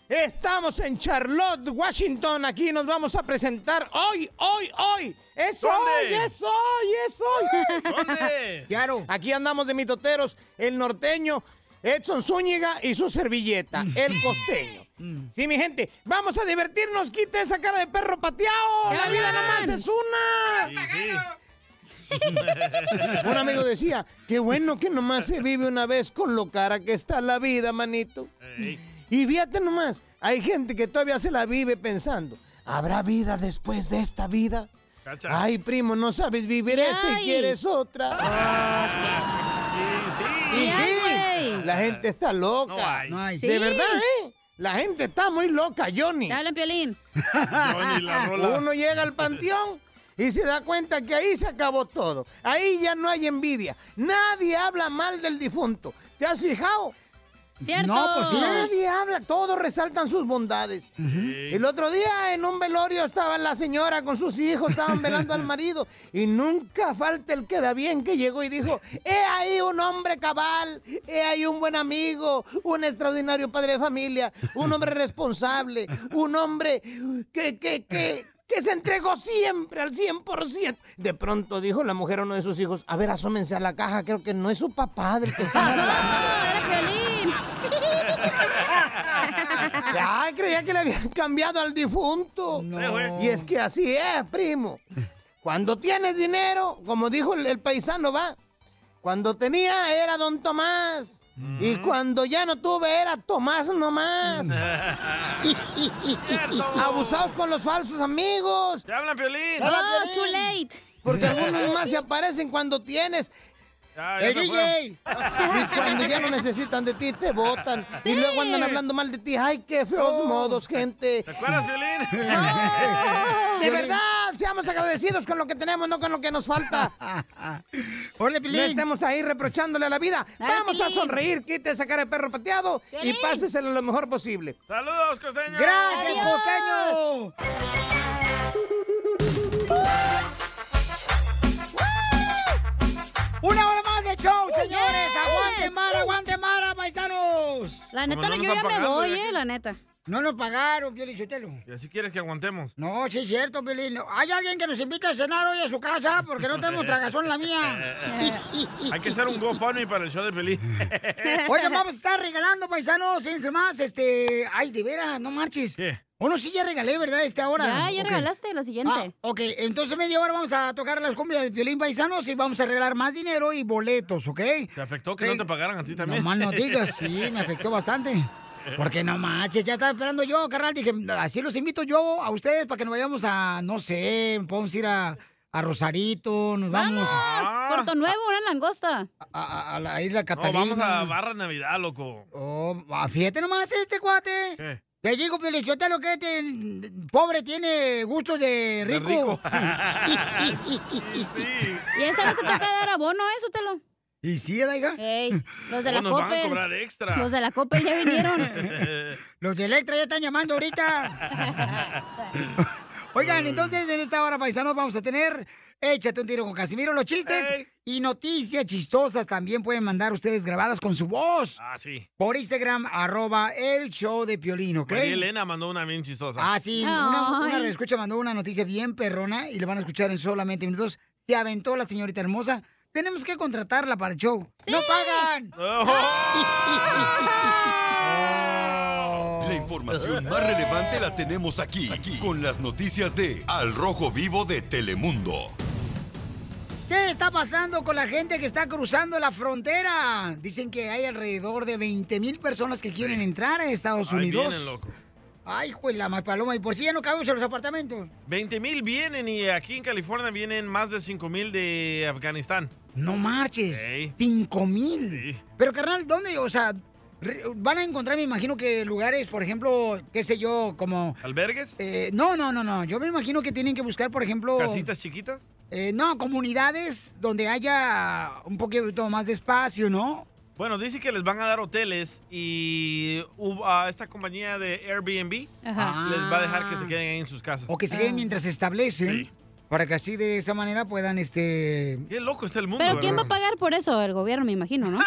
Estamos en Charlotte, Washington. Aquí nos vamos a presentar hoy, hoy, hoy. Es
¿Dónde?
hoy, es hoy, es hoy.
¿Dónde?
Claro.
Aquí andamos de mitoteros, el norteño, Edson Zúñiga y su servilleta, el costeño. Sí, mi gente, vamos a divertirnos, quite esa cara de perro pateado. La vida nomás es una.
Sí, sí.
Un amigo decía, qué bueno que nomás se vive una vez con lo cara que está la vida, manito. Y fíjate nomás, hay gente que todavía se la vive pensando, ¿habrá vida después de esta vida?
Cacha.
Ay, primo, no sabes vivir esta y quieres otra.
Sí, sí.
Sí.
La gente está loca.
No hay.
No hay.
Sí.
De verdad, ¿eh? La gente está muy loca, Johnny.
Hablan, Piolín.
Johnny, la rola.
Uno llega al panteón y se da cuenta que ahí se acabó todo. Ahí ya no hay envidia. Nadie habla mal del difunto. ¿Te has fijado?
¿Cierto?
No, pues sí.
Nadie habla, todos resaltan sus bondades. El otro día en un velorio estaba la señora con sus hijos, estaban velando al marido y nunca falta el que da bien que llegó y dijo, he ahí un hombre cabal, he ahí un buen amigo, un extraordinario padre de familia, un hombre responsable, un hombre que, que, que, que se entregó siempre al 100%. De pronto dijo la mujer a uno de sus hijos, a ver, asómense a la caja, creo que no es su papá del que están hablando.
¡No!
Ya, creía que le habían cambiado al difunto.
No.
Y es que así es, primo. Cuando tienes dinero, como dijo el, el paisano, va. Cuando tenía era don Tomás. Y cuando ya no tuve era Tomás nomás. Abusados con los falsos amigos.
¡Te hablan, Piolín!
¡Oh, too late!
Porque algunos más se aparecen cuando tienes.
Ya, ya
El
fueron.
DJ.
Y cuando ya no necesitan de ti, te votan. Y luego andan hablando mal de ti. Ay, qué feos modos, gente.
¿Te acuerdas, Piolín?
De verdad, seamos agradecidos con lo que tenemos, no con lo que nos falta.
Órale,
No estemos ahí reprochándole a la vida.
Dale,
Vamos a sonreír, quite esa cara de perro pateado y páseselo lo mejor posible.
¡Saludos, costeño!
¡Gracias,
Adiós.
costeño! show, señores! ¡Aguante Mara, aguante Mara, paisanos!
La neta, no, yo ya me voy, ¿eh? La neta.
No nos pagaron, Piolín Sotelo.
Y así quieres que aguantemos.
No, sí es cierto, Piolín. ¿Hay alguien que nos invita a cenar hoy a su casa? Porque no tenemos tragazón en la mía.
Hay que hacer un GoFundMe para el show de Pelín.
Oigan, vamos a estar regalando, paisanos, fíjense más, este... Ay, de veras, no marches.
¿Qué?
Uno sí ya regalé, ¿verdad? Este ahora.
Ya, ya
Ok.
regalaste la siguiente.
Ah, ok, entonces media hora vamos a tocar las cumbias de Piolín Paisanos y vamos a regalar más dinero y boletos, ¿ok?
¿Te afectó que no te pagaran a ti también?
No más no digas, sí, me afectó bastante. Porque no manches, ya estaba esperando yo, carnal. Dije, así los invito yo a ustedes para que nos vayamos a, no sé, podemos ir a, a Rosarito, nos vamos.
Ah.
Puerto Nuevo, una langosta.
A, a- a la isla
No,
Catalina.
vamos a Barra Navidad, loco.
Oh, ah, fíjate nomás este cuate.
¿Qué?
Te digo, lo que este pobre tiene gustos de
De
rico.
Y esa vez te toca dar abono, eso te lo.
¿Y sí, Daiga?
Ey, los de la
nos van a cobrar extra.
Los de la Coppel ya vinieron.
Los de Electra ya están llamando ahorita. Oigan, entonces en esta hora, paisanos, vamos a tener Échate un tiro con Casimiro, los chistes y noticias chistosas también pueden mandar ustedes grabadas con su voz
Ah, sí.
por Instagram, arroba el show de Piolín, ¿ok?
María Elena mandó una bien chistosa.
Ah, sí, una, una escucha mandó una noticia bien perrona y le van a escuchar en solamente minutos. Se aventó la señorita hermosa. Tenemos que contratarla para el show. ¡No pagan!
La información más relevante la tenemos aquí, aquí, con las noticias de Al Rojo Vivo de Telemundo.
¿Qué está pasando con la gente que está cruzando la frontera? Dicen que hay alrededor de 20 mil personas que quieren entrar a Estados
Ahí
Unidos.
vienen, loco.
Ay, pues la más paloma. Y por si ya no cabemos en los apartamentos.
20 mil vienen y aquí en California vienen más de 5 mil de Afganistán.
No marches. 5 mil. Pero, carnal, ¿dónde? O sea, van a encontrar, me imagino que lugares, por ejemplo, qué sé yo, como...
¿Albergues?
Eh, no, no, no, no. Yo me imagino que tienen que buscar, por ejemplo...
¿Casitas chiquitas?
eh, no, comunidades donde haya un poquito más de espacio, ¿no?
Bueno, dice que les van a dar hoteles y uh, a esta compañía de Airbnb
Ajá.
les va a dejar que se queden ahí en sus casas.
O que se queden mientras se establecen. Para que así de esa manera puedan, este...
Qué loco está el mundo.
Pero ¿quién va a pagar por eso? El gobierno, me imagino, ¿no?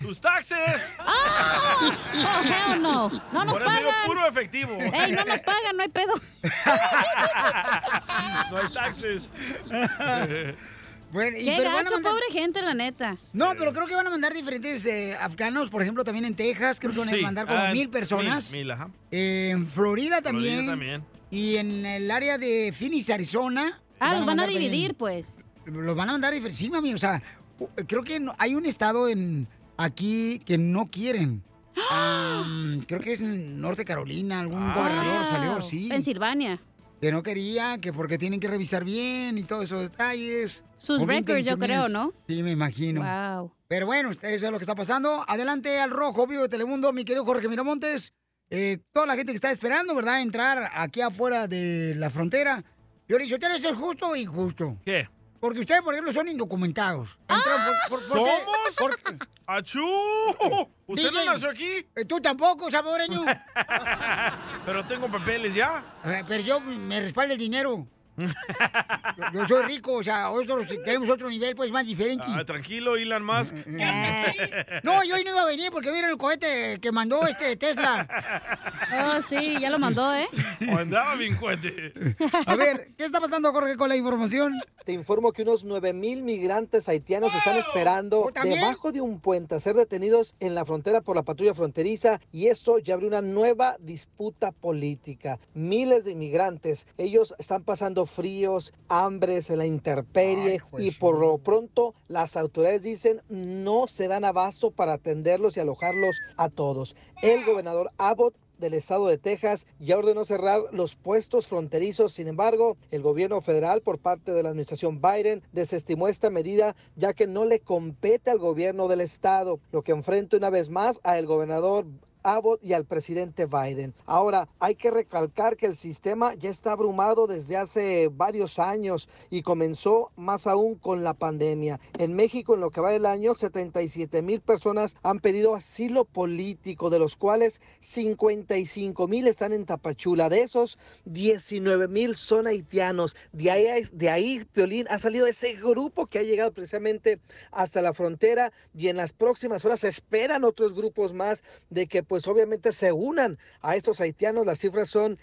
¡Tus taxes!
¡Oh, hell no! ¡No nos
Por eso digo
pagan!
puro efectivo.
¡Ey, no nos pagan, no hay pedo!
no hay taxes.
Bueno, y
¡Qué
pero van a
gacho,
mandar-
pobre gente, la neta!
No, pero creo que van a mandar diferentes eh, afganos, por ejemplo, también en Texas, creo que van a
Sí,
mandar como
ah,
mil personas.
Mil, mil, ajá.
En Florida también.
Florida también.
Y en el área de Phoenix, Arizona.
Ah, los van a dividir, pues.
Los van a mandar diferentes. Sí, mami, o sea, creo que no- hay un estado en aquí que no quieren. Am, creo que es en Norte Carolina, algún gobernador salió, sí.
Pensilvania.
Que no quería, que porque tienen que revisar bien y todos esos detalles.
Sus records, yo creo. ¿no?
Sí, me imagino.
Wow.
Pero bueno, eso es lo que está pasando. Adelante al rojo, vivo de Telemundo, mi querido Jorge Miramontes. Eh, toda la gente que está esperando, ¿verdad? Entrar aquí afuera de la frontera. Yo le digo, ¿eso es justo o injusto?
¿Qué?
Porque ustedes, por ejemplo, son indocumentados. Entran por- por-
¡Achú! ¿Usted
DJ,
no nació aquí?
eh, Tú tampoco, salvadoreño.
Pero tengo papeles ya.
Eh, Pero yo me respaldo el dinero. Yo, yo soy rico, o sea, nosotros tenemos otro nivel, pues, más diferente.
Ah, tranquilo, Elon Musk.
No, yo hoy no iba a venir porque vieron el cohete que mandó este Tesla.
Oh, sí, ya lo mandó, ¿eh?
O andaba bien cuente.
A ver, ¿qué está pasando, Jorge, con la información?
Te informo que unos 9 mil migrantes haitianos están esperando
¿Oh, también?
debajo de un puente a ser detenidos en la frontera por la patrulla fronteriza y esto ya abrió una nueva disputa política. Miles de inmigrantes, ellos están pasando fríos, hambres la intemperie y por lo pronto las autoridades dicen no se dan abasto para atenderlos y alojarlos a todos. El gobernador Abbott del estado de Texas ya ordenó cerrar los puestos fronterizos. Sin embargo, el gobierno federal por parte de la administración Biden desestimó esta medida ya que no le compete al gobierno del estado, lo que enfrenta una vez más a el gobernador Abbott y al presidente Biden. Ahora, hay que recalcar que el sistema ya está abrumado desde hace varios años y comenzó más aún con la pandemia. En México, en lo que va del año, 77 mil personas han pedido asilo político, de los cuales 55 mil están en Tapachula. De esos, 19 mil son haitianos. De ahí, de ahí, Piolín, ha salido ese grupo que ha llegado precisamente hasta la frontera y en las próximas horas se esperan otros grupos más de que pues obviamente se unan a estos haitianos. Las cifras son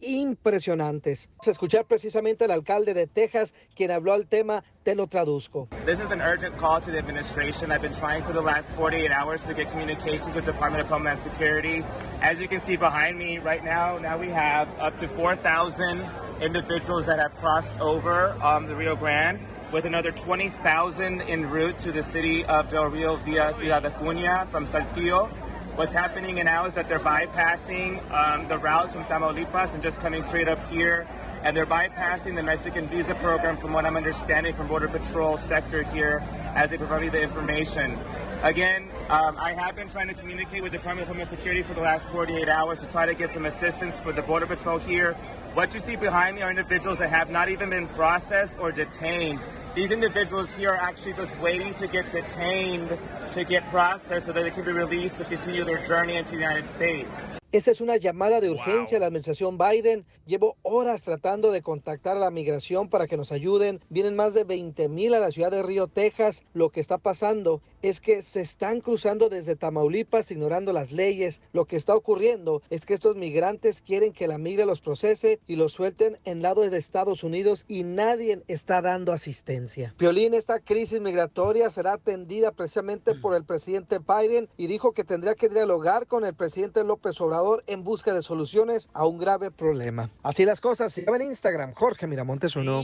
impresionantes. Vamos a escuchar precisamente al alcalde de Texas, quien habló al tema, te lo traduzco.
This is an urgent call to the administration. I've been trying for the last 48 hours to get communications with the Department of Homeland Security. As you can see behind me right now, now we have up to 4,000 individuals that have crossed over um, the Rio Grande, with another 20,000 en route to the city of Del Rio via Ciudad Acuña from Saltillo. What's happening now is that they're bypassing um, the routes from Tamaulipas and just coming straight up here. And they're bypassing the Mexican visa program, from what I'm understanding from Border Patrol sector here, as they provide me the information. Again, um, I have been trying to communicate with the Department of Homeland Security for the last 48 hours to try to get some assistance for the Border Patrol here. What you see behind me are individuals that have not even been processed or detained. These individuals here are actually just waiting to get detained, to get processed so that they can be released to continue their journey into the United States.
Esta es una llamada de urgencia a la administración Biden. Llevo horas tratando de contactar a la migración para que nos ayuden. Vienen más de 20 mil a la ciudad de Río, Texas. Lo que está pasando es que se están cruzando desde Tamaulipas ignorando las leyes. Lo que está ocurriendo es que estos migrantes quieren que la migra los procese y los suelten en lado de Estados Unidos y nadie está dando asistencia. Piolín, esta crisis migratoria será atendida precisamente por el presidente Biden y dijo que tendría que dialogar con el presidente López Obrador en busca de soluciones a un grave problema. Así las cosas. Síganme en Instagram, Jorge Miramontes uno.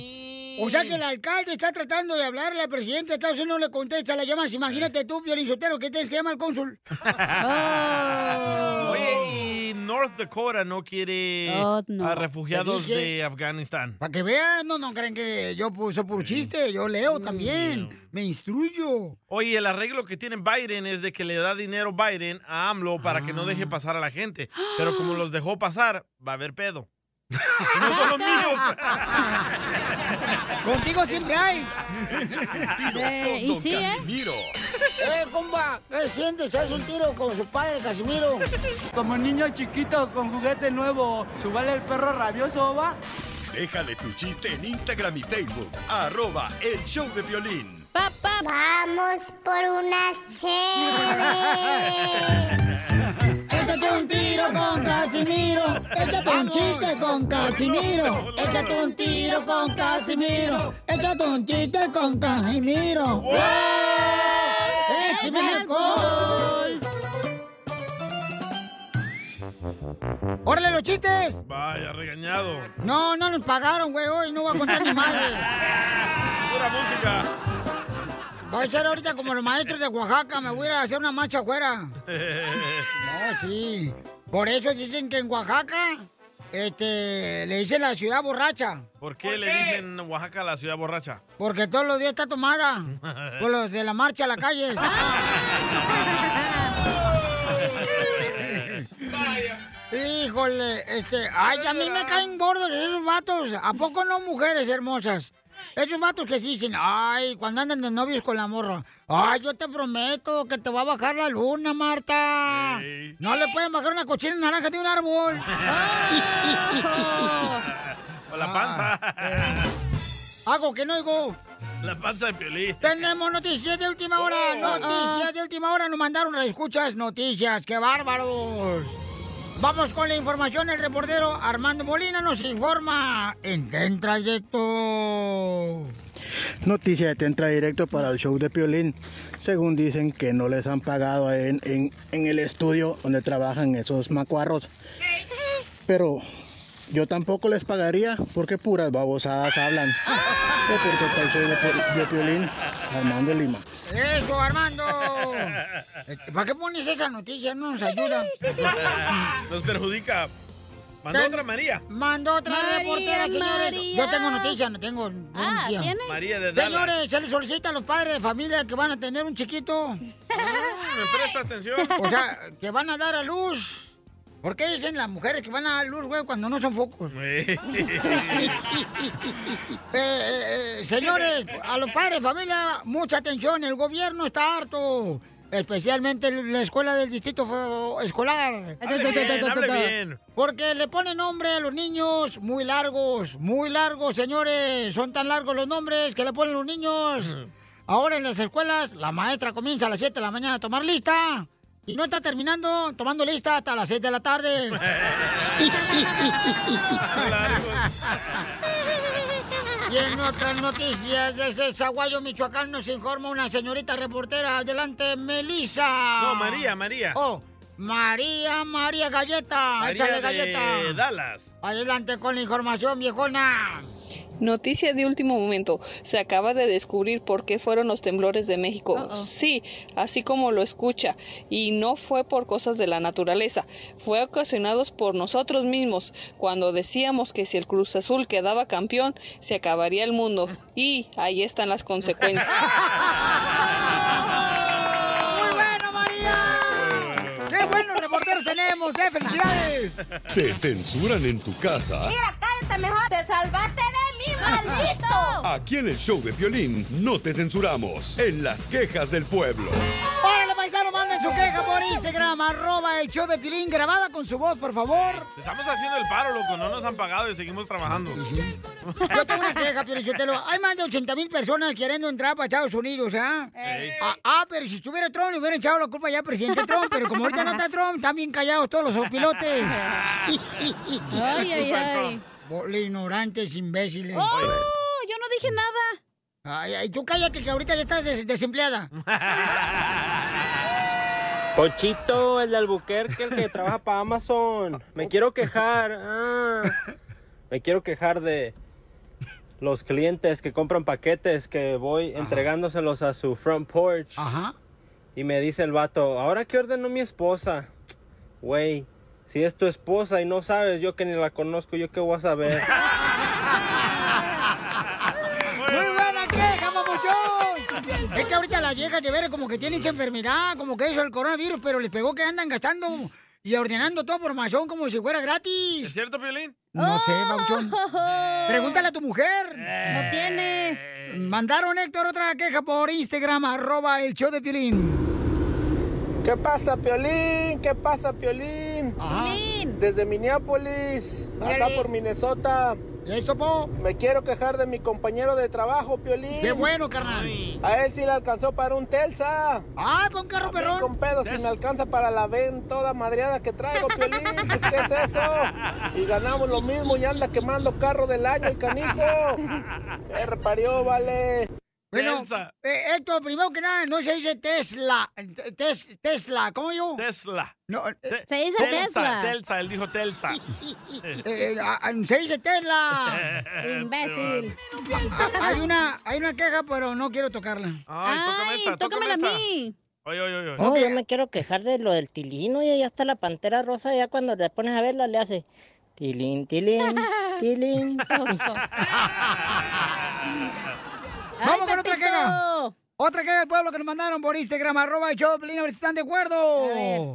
O sea que el alcalde está tratando de hablarle al presidente de Estados Unidos, no le contesta las llamadas. Imagínate tú, Violín Sotero, que tienes que llamar al cónsul.
Oye, y North Dakota no quiere
Oh, no.
a refugiados
dije.
de Afganistán.
Para que vean, no, no creen que yo puso por chiste, yo leo también, me instruyo.
Oye, el arreglo que tiene Biden es de que le da dinero Biden a AMLO para que no deje
Ah.
pasar a la gente. Pero como los dejó pasar, va a haber pedo. Y no son los míos.
Contigo siempre hay.
Eh, y sí, ¿eh? Casimiro.
Eh, compa, ¿qué sientes? ¿Haz un tiro con su padre, Casimiro?
Como niño chiquito con juguete nuevo, ¿subale el perro rabioso, va?
Déjale tu chiste en Instagram y Facebook. Arroba El Show de Violín.
Vamos por unas
Échate un tiro con Casimiro. Échate un chiste con Casimiro. Échate un tiro con Casimiro. Échate un chiste con Casimiro. ¡Wow! ¡Échame alcohol! ¡Órale los chistes!
Vaya, regañado.
No, no nos pagaron, güey. Hoy no voy a contar ni madre.
Pura música.
Voy a ser ahorita como los maestros de Oaxaca. Me voy a ir a hacer una marcha afuera. No, sí. Por eso dicen que en Oaxaca este, le dicen la ciudad borracha.
¿Por qué le dicen Oaxaca la ciudad borracha?
Porque todos los días está tomada. Por los de la marcha a la calle. Híjole, este, ay, a mí me caen gordos esos vatos. ¿A poco no mujeres hermosas? Esos vatos que sí dicen, ay, cuando andan de novios con la morra. Ay, yo te prometo que te va a bajar la luna, Marta. No le pueden bajar una cochina naranja de un árbol.
O la panza.
Hago que no oigo.
La panza de Piolín.
Tenemos noticias de última hora.
Oh.
Noticias de última hora. Nos mandaron escuchas noticias. ¡Qué bárbaros! Vamos con la información. El reportero Armando Molina nos informa en Tentra Directo.
Noticia de Tentra Directo para el show de Piolín. Según dicen que no les han pagado en, en- en el estudio donde trabajan esos macuarros. Pero yo tampoco les pagaría porque puras babosadas hablan. El show de, de Piolín, Armando Lima.
¡Eso, Armando! Este, ¿Para qué pones esa noticia? No nos ayuda.
Nos perjudica. Mandó
Ten-
otra María.
Mandó otra
María,
reportera, señores.
María.
Yo tengo noticia, no tengo noticia.
¿tiene? María de Dallas.
Señores, se les solicita a los padres de familia que van a tener un chiquito.
¿Me presta atención?
O sea, que van a dar a luz. ¿Por qué dicen las mujeres que van a dar luz, güey, cuando no son focos? Eh, eh, eh, señores, a los padres familia, mucha atención. El gobierno está harto. Especialmente la escuela del distrito escolar.
Hable bien, hable bien.
Porque le ponen nombre a los niños muy largos, muy largos, señores. Son tan largos los nombres que le ponen los niños. Ahora en las escuelas, la maestra comienza a las 7 de la mañana a tomar lista. Y no está terminando tomando lista hasta las 6 de la tarde. y en otras noticias, desde Zaguayo, Michoacán, nos informa una señorita reportera. Adelante, Melissa.
No, María, María.
Oh, María, María Galleta.
María
Échale
de
galleta.
Dallas.
Adelante con la información, viejona.
Noticia de último momento. Se acaba de descubrir por qué fueron los temblores de México. Sí, así como lo escucha. Y no fue por cosas de la naturaleza. Fue ocasionados por nosotros mismos. Cuando decíamos que si el Cruz Azul quedaba campeón, se acabaría el mundo. Y ahí están las consecuencias.
tenemos, eh! ¡Felicidades!
¿Te censuran en tu casa?
cállate mejor. Te salvaste de mí, maldito.
Aquí en el show de violín no te censuramos. En las quejas del pueblo.
¡Órale, paisano! Manden su queja por Instagram, arroba el show de Pilín, grabada con su voz, por favor.
Estamos haciendo el paro, loco. No nos han pagado y seguimos trabajando.
Yo tengo una queja, Piolichotelo. Hay más de 80 mil personas queriendo entrar para Estados Unidos, ¿ah? Ah, ah, pero si estuviera Trump, le hubieran echado la culpa ya al presidente Trump. Pero como ahorita no está Trump, están bien callados todos los pilotes.
Ay, ay, ay.
Ignorantes, imbéciles.
¡Oh! Yo no dije nada.
Ay, ay, tú cállate que ahorita ya estás des- desempleada.
Ponchito, el de Albuquerque, el que trabaja para Amazon. Me quiero quejar. ah. me quiero quejar de los clientes que compran paquetes que voy entregándoselos a su front porch.
Ajá.
Y me dice el vato, ¿ahora qué ordenó mi esposa? Güey, si es tu esposa y no sabes, yo que ni la conozco, ¿yo qué voy a saber?
Es que ahorita las viejas de veras como que tienen esa enfermedad, como que eso el coronavirus, pero les pegó que andan gastando y ordenando todo por Amazon como si fuera gratis.
¿Es cierto, Piolín?
No sé, Pauchón. Pregúntale a tu mujer.
No tiene.
Mandaron, Héctor, otra queja por Instagram, arroba el show de Piolín.
¿Qué pasa, Piolín? ¿Qué pasa, Piolín? Desde Minneapolis, acá por Minnesota.
¿Eso, po?
Me quiero quejar de mi compañero de trabajo, Piolín.
¡Qué bueno, carnal!
A él sí le alcanzó para un Telsa.
¡Ah, para un carro perrón!
con pedo, si me alcanza para la ven toda madreada que traigo, Piolín. Pues, ¿qué es eso? Y ganamos lo mismo y anda quemando carro del año el canijo. ¿Qué reparió, vale?
Bueno, eh, Héctor, primero que nada, no se dice Tesla. eh, Tes- Tesla, ¿cómo yo?
Tesla.
No, eh,
Se dice
Telsa,
Tesla.
Telsa, él dijo Telsa.
eh, ah, ah, se dice Tesla.
Imbécil.
Ah, Hay una, hay una queja, pero no quiero tocarla.
Ay, tócame
tócamela a mí.
Oye, oye, oye.
No, yo me quiero quejar de lo del tilín, oye, ya está la pantera rosa, ya cuando le pones a verla le hace tilín, tilín, tilín.
Vamos con otra queja. Otra queja del pueblo que nos mandaron por Instagram, arroba Piolín, a ver si están de acuerdo.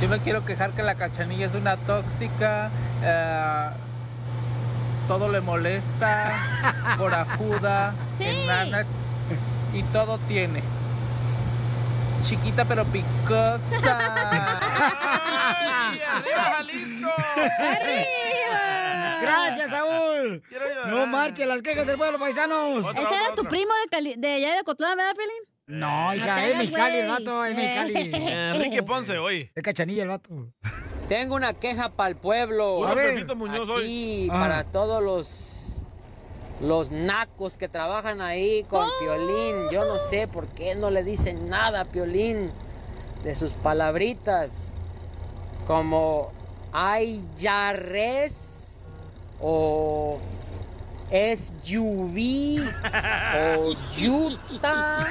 Yo me quiero quejar que la cachanilla es una tóxica, eh, todo le molesta, corajuda, enana y todo tiene. Chiquita pero picosa.
¡Ay, arriba, Jalisco!
Gracias, Saúl. No marchen las quejas del pueblo, paisanos.
Ese era tu primo de, Cali- de allá de Cotlán, ¿verdad, Pelín?
No, hija, es
hagas,
Mexicali el vato, es Mexicali.
Eh, Enrique Ponce, hoy.
Es cachanilla el vato.
Tengo una queja para el pueblo.
A ver. Pepito Muñoz hoy.
Aquí,
Ah.
para todos los, los nacos que trabajan ahí con Piolín. Yo no sé por qué no le dicen nada a Piolín de sus palabritas. Como hay ya res o es lluvia o yuta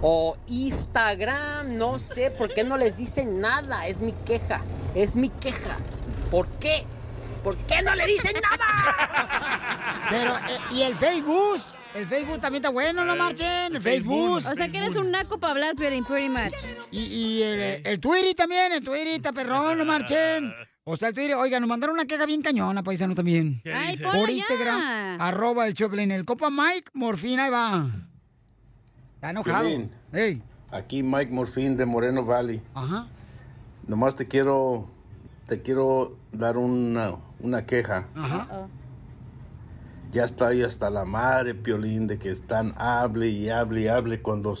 o Instagram, no sé por qué no les dicen nada, es mi queja, es mi queja. ¿Por qué? ¿Por qué no le dicen nada?
Pero, eh, ¿y el Facebook? El Facebook también está bueno, no marchen. El Facebook.
O sea que eres un naco para hablar, Piolín, pretty much.
Y, y el, el Twitter también, el Twitter está perrón, no marchen. O sea, el Twitter, oiga, nos mandaron una queja bien cañona, paisano también.
¿Qué Ay, dice?
Por
ya.
Instagram, arroba el Choplin. El copa Mike Morfina, ahí va. Está enojado.
Piolín.
Ey.
Aquí Mike Morfín de Moreno Valley.
Ajá.
Nomás te quiero, te quiero dar una, una queja.
Ajá.
Ya estoy hasta la madre, Piolín, de que están hable y hable y hable cuando,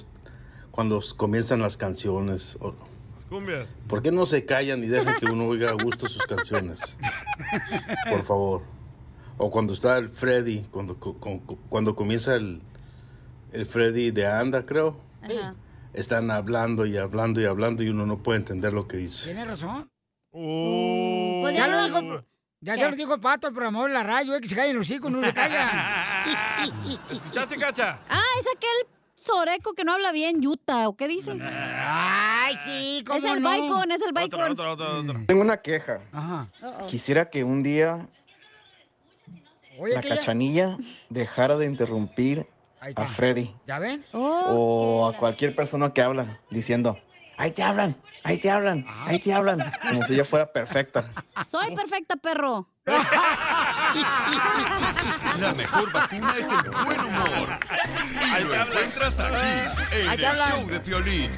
cuando comienzan las canciones.
Cumbias.
¿Por qué no se callan y dejan que uno oiga a gusto sus canciones? Por favor. O cuando está el Freddy, cuando, cu- cu- cu- cuando comienza el, el Freddy de Anda, creo.
Ajá.
Están hablando y hablando y hablando y uno no puede entender lo que dice.
Tiene razón.
Pues
ya
ya
lo dijo, ya se lo dijo pato, programador de la radio, eh, que se callen los hijos, no se callan.
¿Escuchaste, Cacha?
Ah, es aquel soreco que no habla bien, Utah, ¿o qué dice?
Ay, sí,
Es el bacon, es el bacon.
Otro, otro, otro.
Tengo una queja.
Ajá.
Quisiera que un día
Oye,
la
ya-
cachanilla dejara de interrumpir a Freddy
¿Ya ven?
o a cualquier persona que habla diciendo, ahí te hablan, ahí te hablan, ahí te hablan, como si ella fuera perfecta.
Soy perfecta, perro.
La mejor vacuna es el buen humor. Y lo encuentras aquí, en
Ahí
el show de Piolín.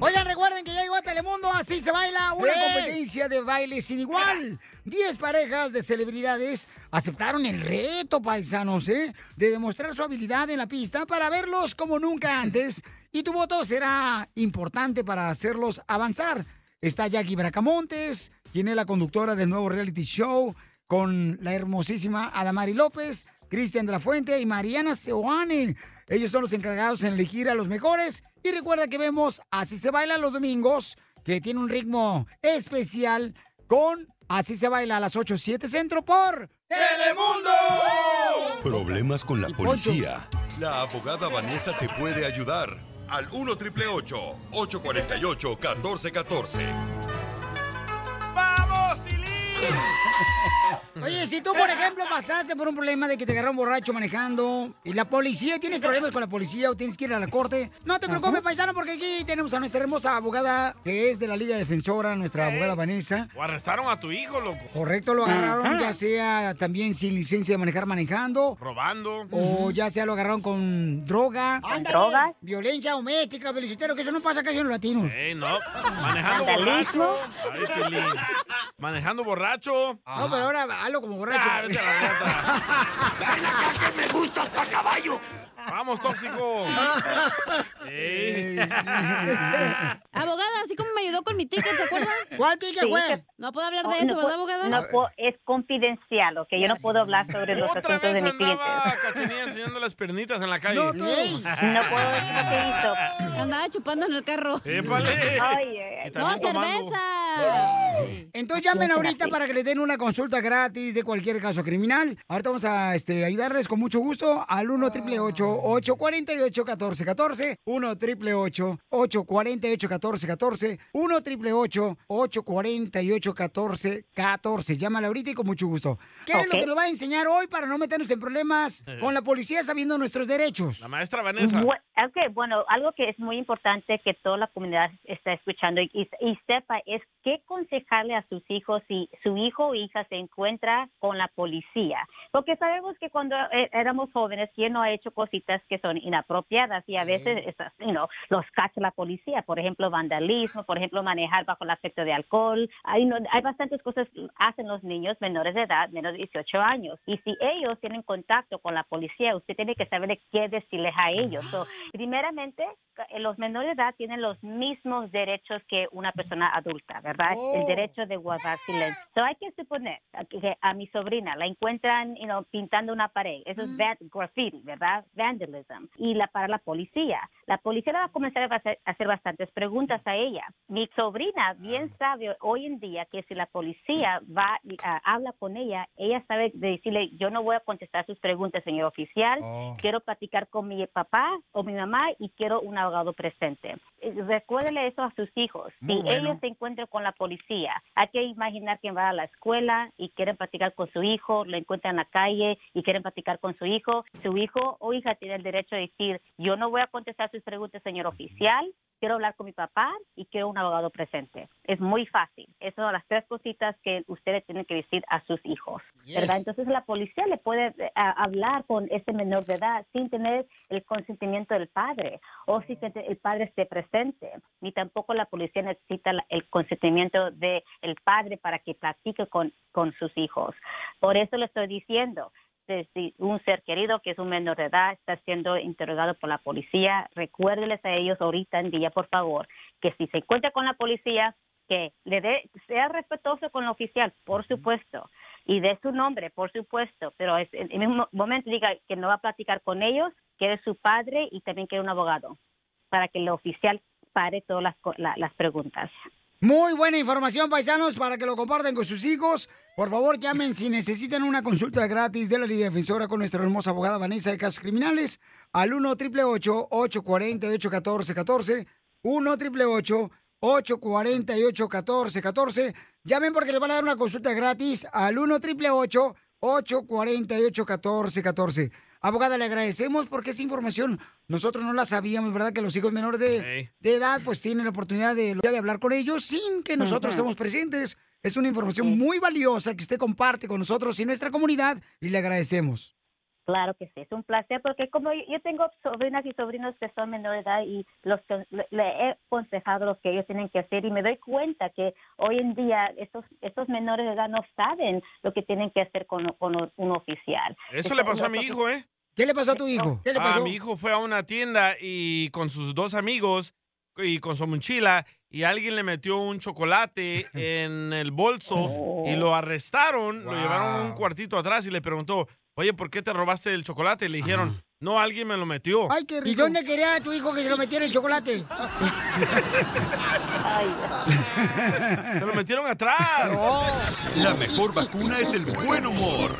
Oigan, recuerden que ya llegó a Telemundo, así se baila una
¡Eh!
competencia de baile sin igual. Diez parejas de celebridades aceptaron el reto, paisanos, ¿eh? De demostrar su habilidad en la pista para verlos como nunca antes. Y tu voto será importante para hacerlos avanzar. Está Jackie Bracamontes, quien es la conductora del nuevo reality show, con la hermosísima Adamari López, Cristian de la Fuente y Mariana Seoane. Ellos son los encargados en elegir a los mejores. Y recuerda que vemos Así se baila los domingos, que tiene un ritmo especial con Así se baila a las 8, 7 centro por Telemundo.
Problemas con la policía. La abogada Vanessa te puede ayudar. Al 1 848 1414
¡Vamos, Tilín!
Oye, si tú, por ejemplo, pasaste por un problema de que te agarraron borracho manejando y la policía, tienes problemas con la policía o tienes que ir a la corte, no te preocupes, paisano, porque aquí tenemos a nuestra hermosa abogada que es de la Liga Defensora, nuestra abogada Vanessa.
O arrestaron a tu hijo, loco.
Correcto, lo agarraron ya sea también sin licencia de manejar manejando.
Robando.
O ya sea lo agarraron con droga.
¿Con drogas?
Violencia doméstica, felicitero, que eso no pasa casi en los latinos.
Ey, no. Manejando borracho. Ay. Manejando borracho.
No, pero ahora hazlo como borracho.
Ah, vete a la reta.
me gusta hasta caballo.
Vamos, tóxico.
Abogada, así como me ayudó con mi ticket, ¿se acuerdan?
¿Cuál ticket
Sí,
fue?
que-
No puedo hablar de
No,
eso,
no
¿verdad, abogada?
no puedo- es confidencial, ¿ok? Yo no puedo hablar sobre los
Otra
asuntos de
vez
mis clientes.
andaba Cachanilla enseñando las pernitas en la calle.
No, tú. No puedo decir lo que hizo.
Andaba chupando en el carro.
¡Épale! También
¡No,
tomando.
cerveza!
Entonces llamen ahorita para que les den una consulta gratis de cualquier caso criminal. Ahorita vamos a este, ayudarles con mucho gusto al 1 888 848 1414 1 888 848 1414 1 888 848 1414 Llámale ahorita y con mucho gusto. ¿Qué es lo que nos va a enseñar hoy para no meternos en problemas con la policía sabiendo nuestros derechos?
La maestra Vanessa.
Bu- ok, bueno, algo que es muy importante que toda la comunidad está escuchando y, y- y sepa es qué aconsejarle a sus hijos si su hijo o hija se encuentra con la policía. Porque sabemos que cuando eh, éramos jóvenes, ¿quién no ha hecho cositas que son inapropiadas? Y a veces esas, you know, los cacha la policía. Por ejemplo, vandalismo, por ejemplo, manejar bajo el efecto de alcohol. Hay, no- hay bastantes cosas que hacen los niños menores de edad, menos de 18 años. Y si ellos tienen contacto con la policía, usted tiene que saber qué decirles a ellos. So, primeramente, eh, los menores de edad tienen los mismos derechos que una persona adulta, ¿verdad? El derecho de guardar silencio. So, hay que suponer que a mi sobrina la encuentran you know, pintando una pared. Eso es van- graffiti, ¿verdad? Vandalism. Y la para la policía. La policía le va a comenzar a hacer, bastantes preguntas a ella. Mi sobrina bien sabe hoy en día que si la policía va y ah, habla con ella, ella sabe de decirle, yo no voy a contestar sus preguntas, señor oficial.
Oh.
Quiero platicar con mi papá o mi mamá y quiero un abogado presente. Eh, Recuérdele eso a sus hijos.
Muy
si
bueno.
ellos se encuentran con la policía, hay que imaginar que va a la escuela y quieren platicar con su hijo, lo encuentran en la calle y quieren platicar con su hijo. Su hijo o hija tiene el derecho de decir, yo no voy a contestar sus preguntas, señor oficial. Quiero hablar con mi papá y quiero un abogado presente. Es muy fácil. Esas son las tres cositas que ustedes tienen que decir a sus hijos. ¿verdad? Entonces la policía le puede eh, a- hablar con ese menor de edad sin tener el consentimiento del padre o si el padre esté presente. Ni tampoco la policía necesita el consentimiento del padre para que platique con, con sus hijos. Por eso le estoy diciendo, de si un ser querido que es un menor de edad está siendo interrogado por la policía, recuérdeles a ellos ahorita en día, por favor, que si se encuentra con la policía, que le dé, sea respetuoso con el oficial, por supuesto, y dé su nombre, por supuesto, pero es, en el mismo momento diga que no va a platicar con ellos, que es su padre y también que es un abogado, para que el oficial pare todas las, la- las preguntas.
Muy buena información, paisanos, para que lo compartan con sus hijos. Por favor, llamen si necesitan una consulta gratis de la Liga Defensora con nuestra hermosa abogada Vanessa de Casos Criminales al 1 888 848 1414 1 888 848 1414 Llamen porque les van a dar una consulta gratis al 1 888 848 1414 Abogada, le agradecemos porque esa información nosotros no la sabíamos, ¿verdad? Que los hijos menores de, de edad pues tienen la oportunidad de, de hablar con ellos sin que nosotros estemos presentes. Es una información muy valiosa que usted comparte con nosotros y nuestra comunidad y le agradecemos.
Claro que sí, es un placer porque como yo tengo sobrinas y sobrinos que son menores de edad y los le, le he aconsejado lo que ellos tienen que hacer y me doy cuenta que hoy en día estos estos menores de edad no saben lo que tienen que hacer con, con un oficial.
Eso le pasó a mi hijo, ¿eh?
¿Qué le pasó a tu hijo? ¿Qué le
Ah,
pasó?
mi hijo fue a una tienda y con sus dos amigos y con su mochila y alguien le metió un chocolate en el bolso y lo arrestaron, lo llevaron a un cuartito atrás y le preguntó, oye, ¿por qué te robaste el chocolate? Y le dijeron, no, alguien me lo metió.
Ay, qué rico. ¿Y dónde quería tu hijo que se lo metiera el chocolate?
¡Me lo metieron atrás!
La mejor vacuna es el buen humor.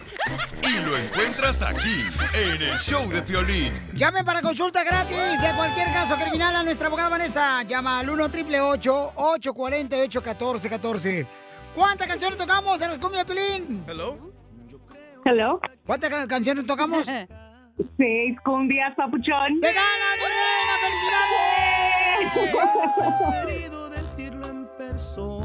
Y lo encuentras aquí, en el show de Piolín.
Llamen para consulta gratis de cualquier caso criminal a nuestra abogada Vanessa. Llama al 1 888 848 1414 ¿Cuántas canciones tocamos en los cumbia de Pelín?
Hello.
Hello. ¿Cuántas ca- canciones tocamos?
Seis cumbias, papuchón.
¡Te gana, mi reina! ¡Felicidades!
querido decirlo en persona.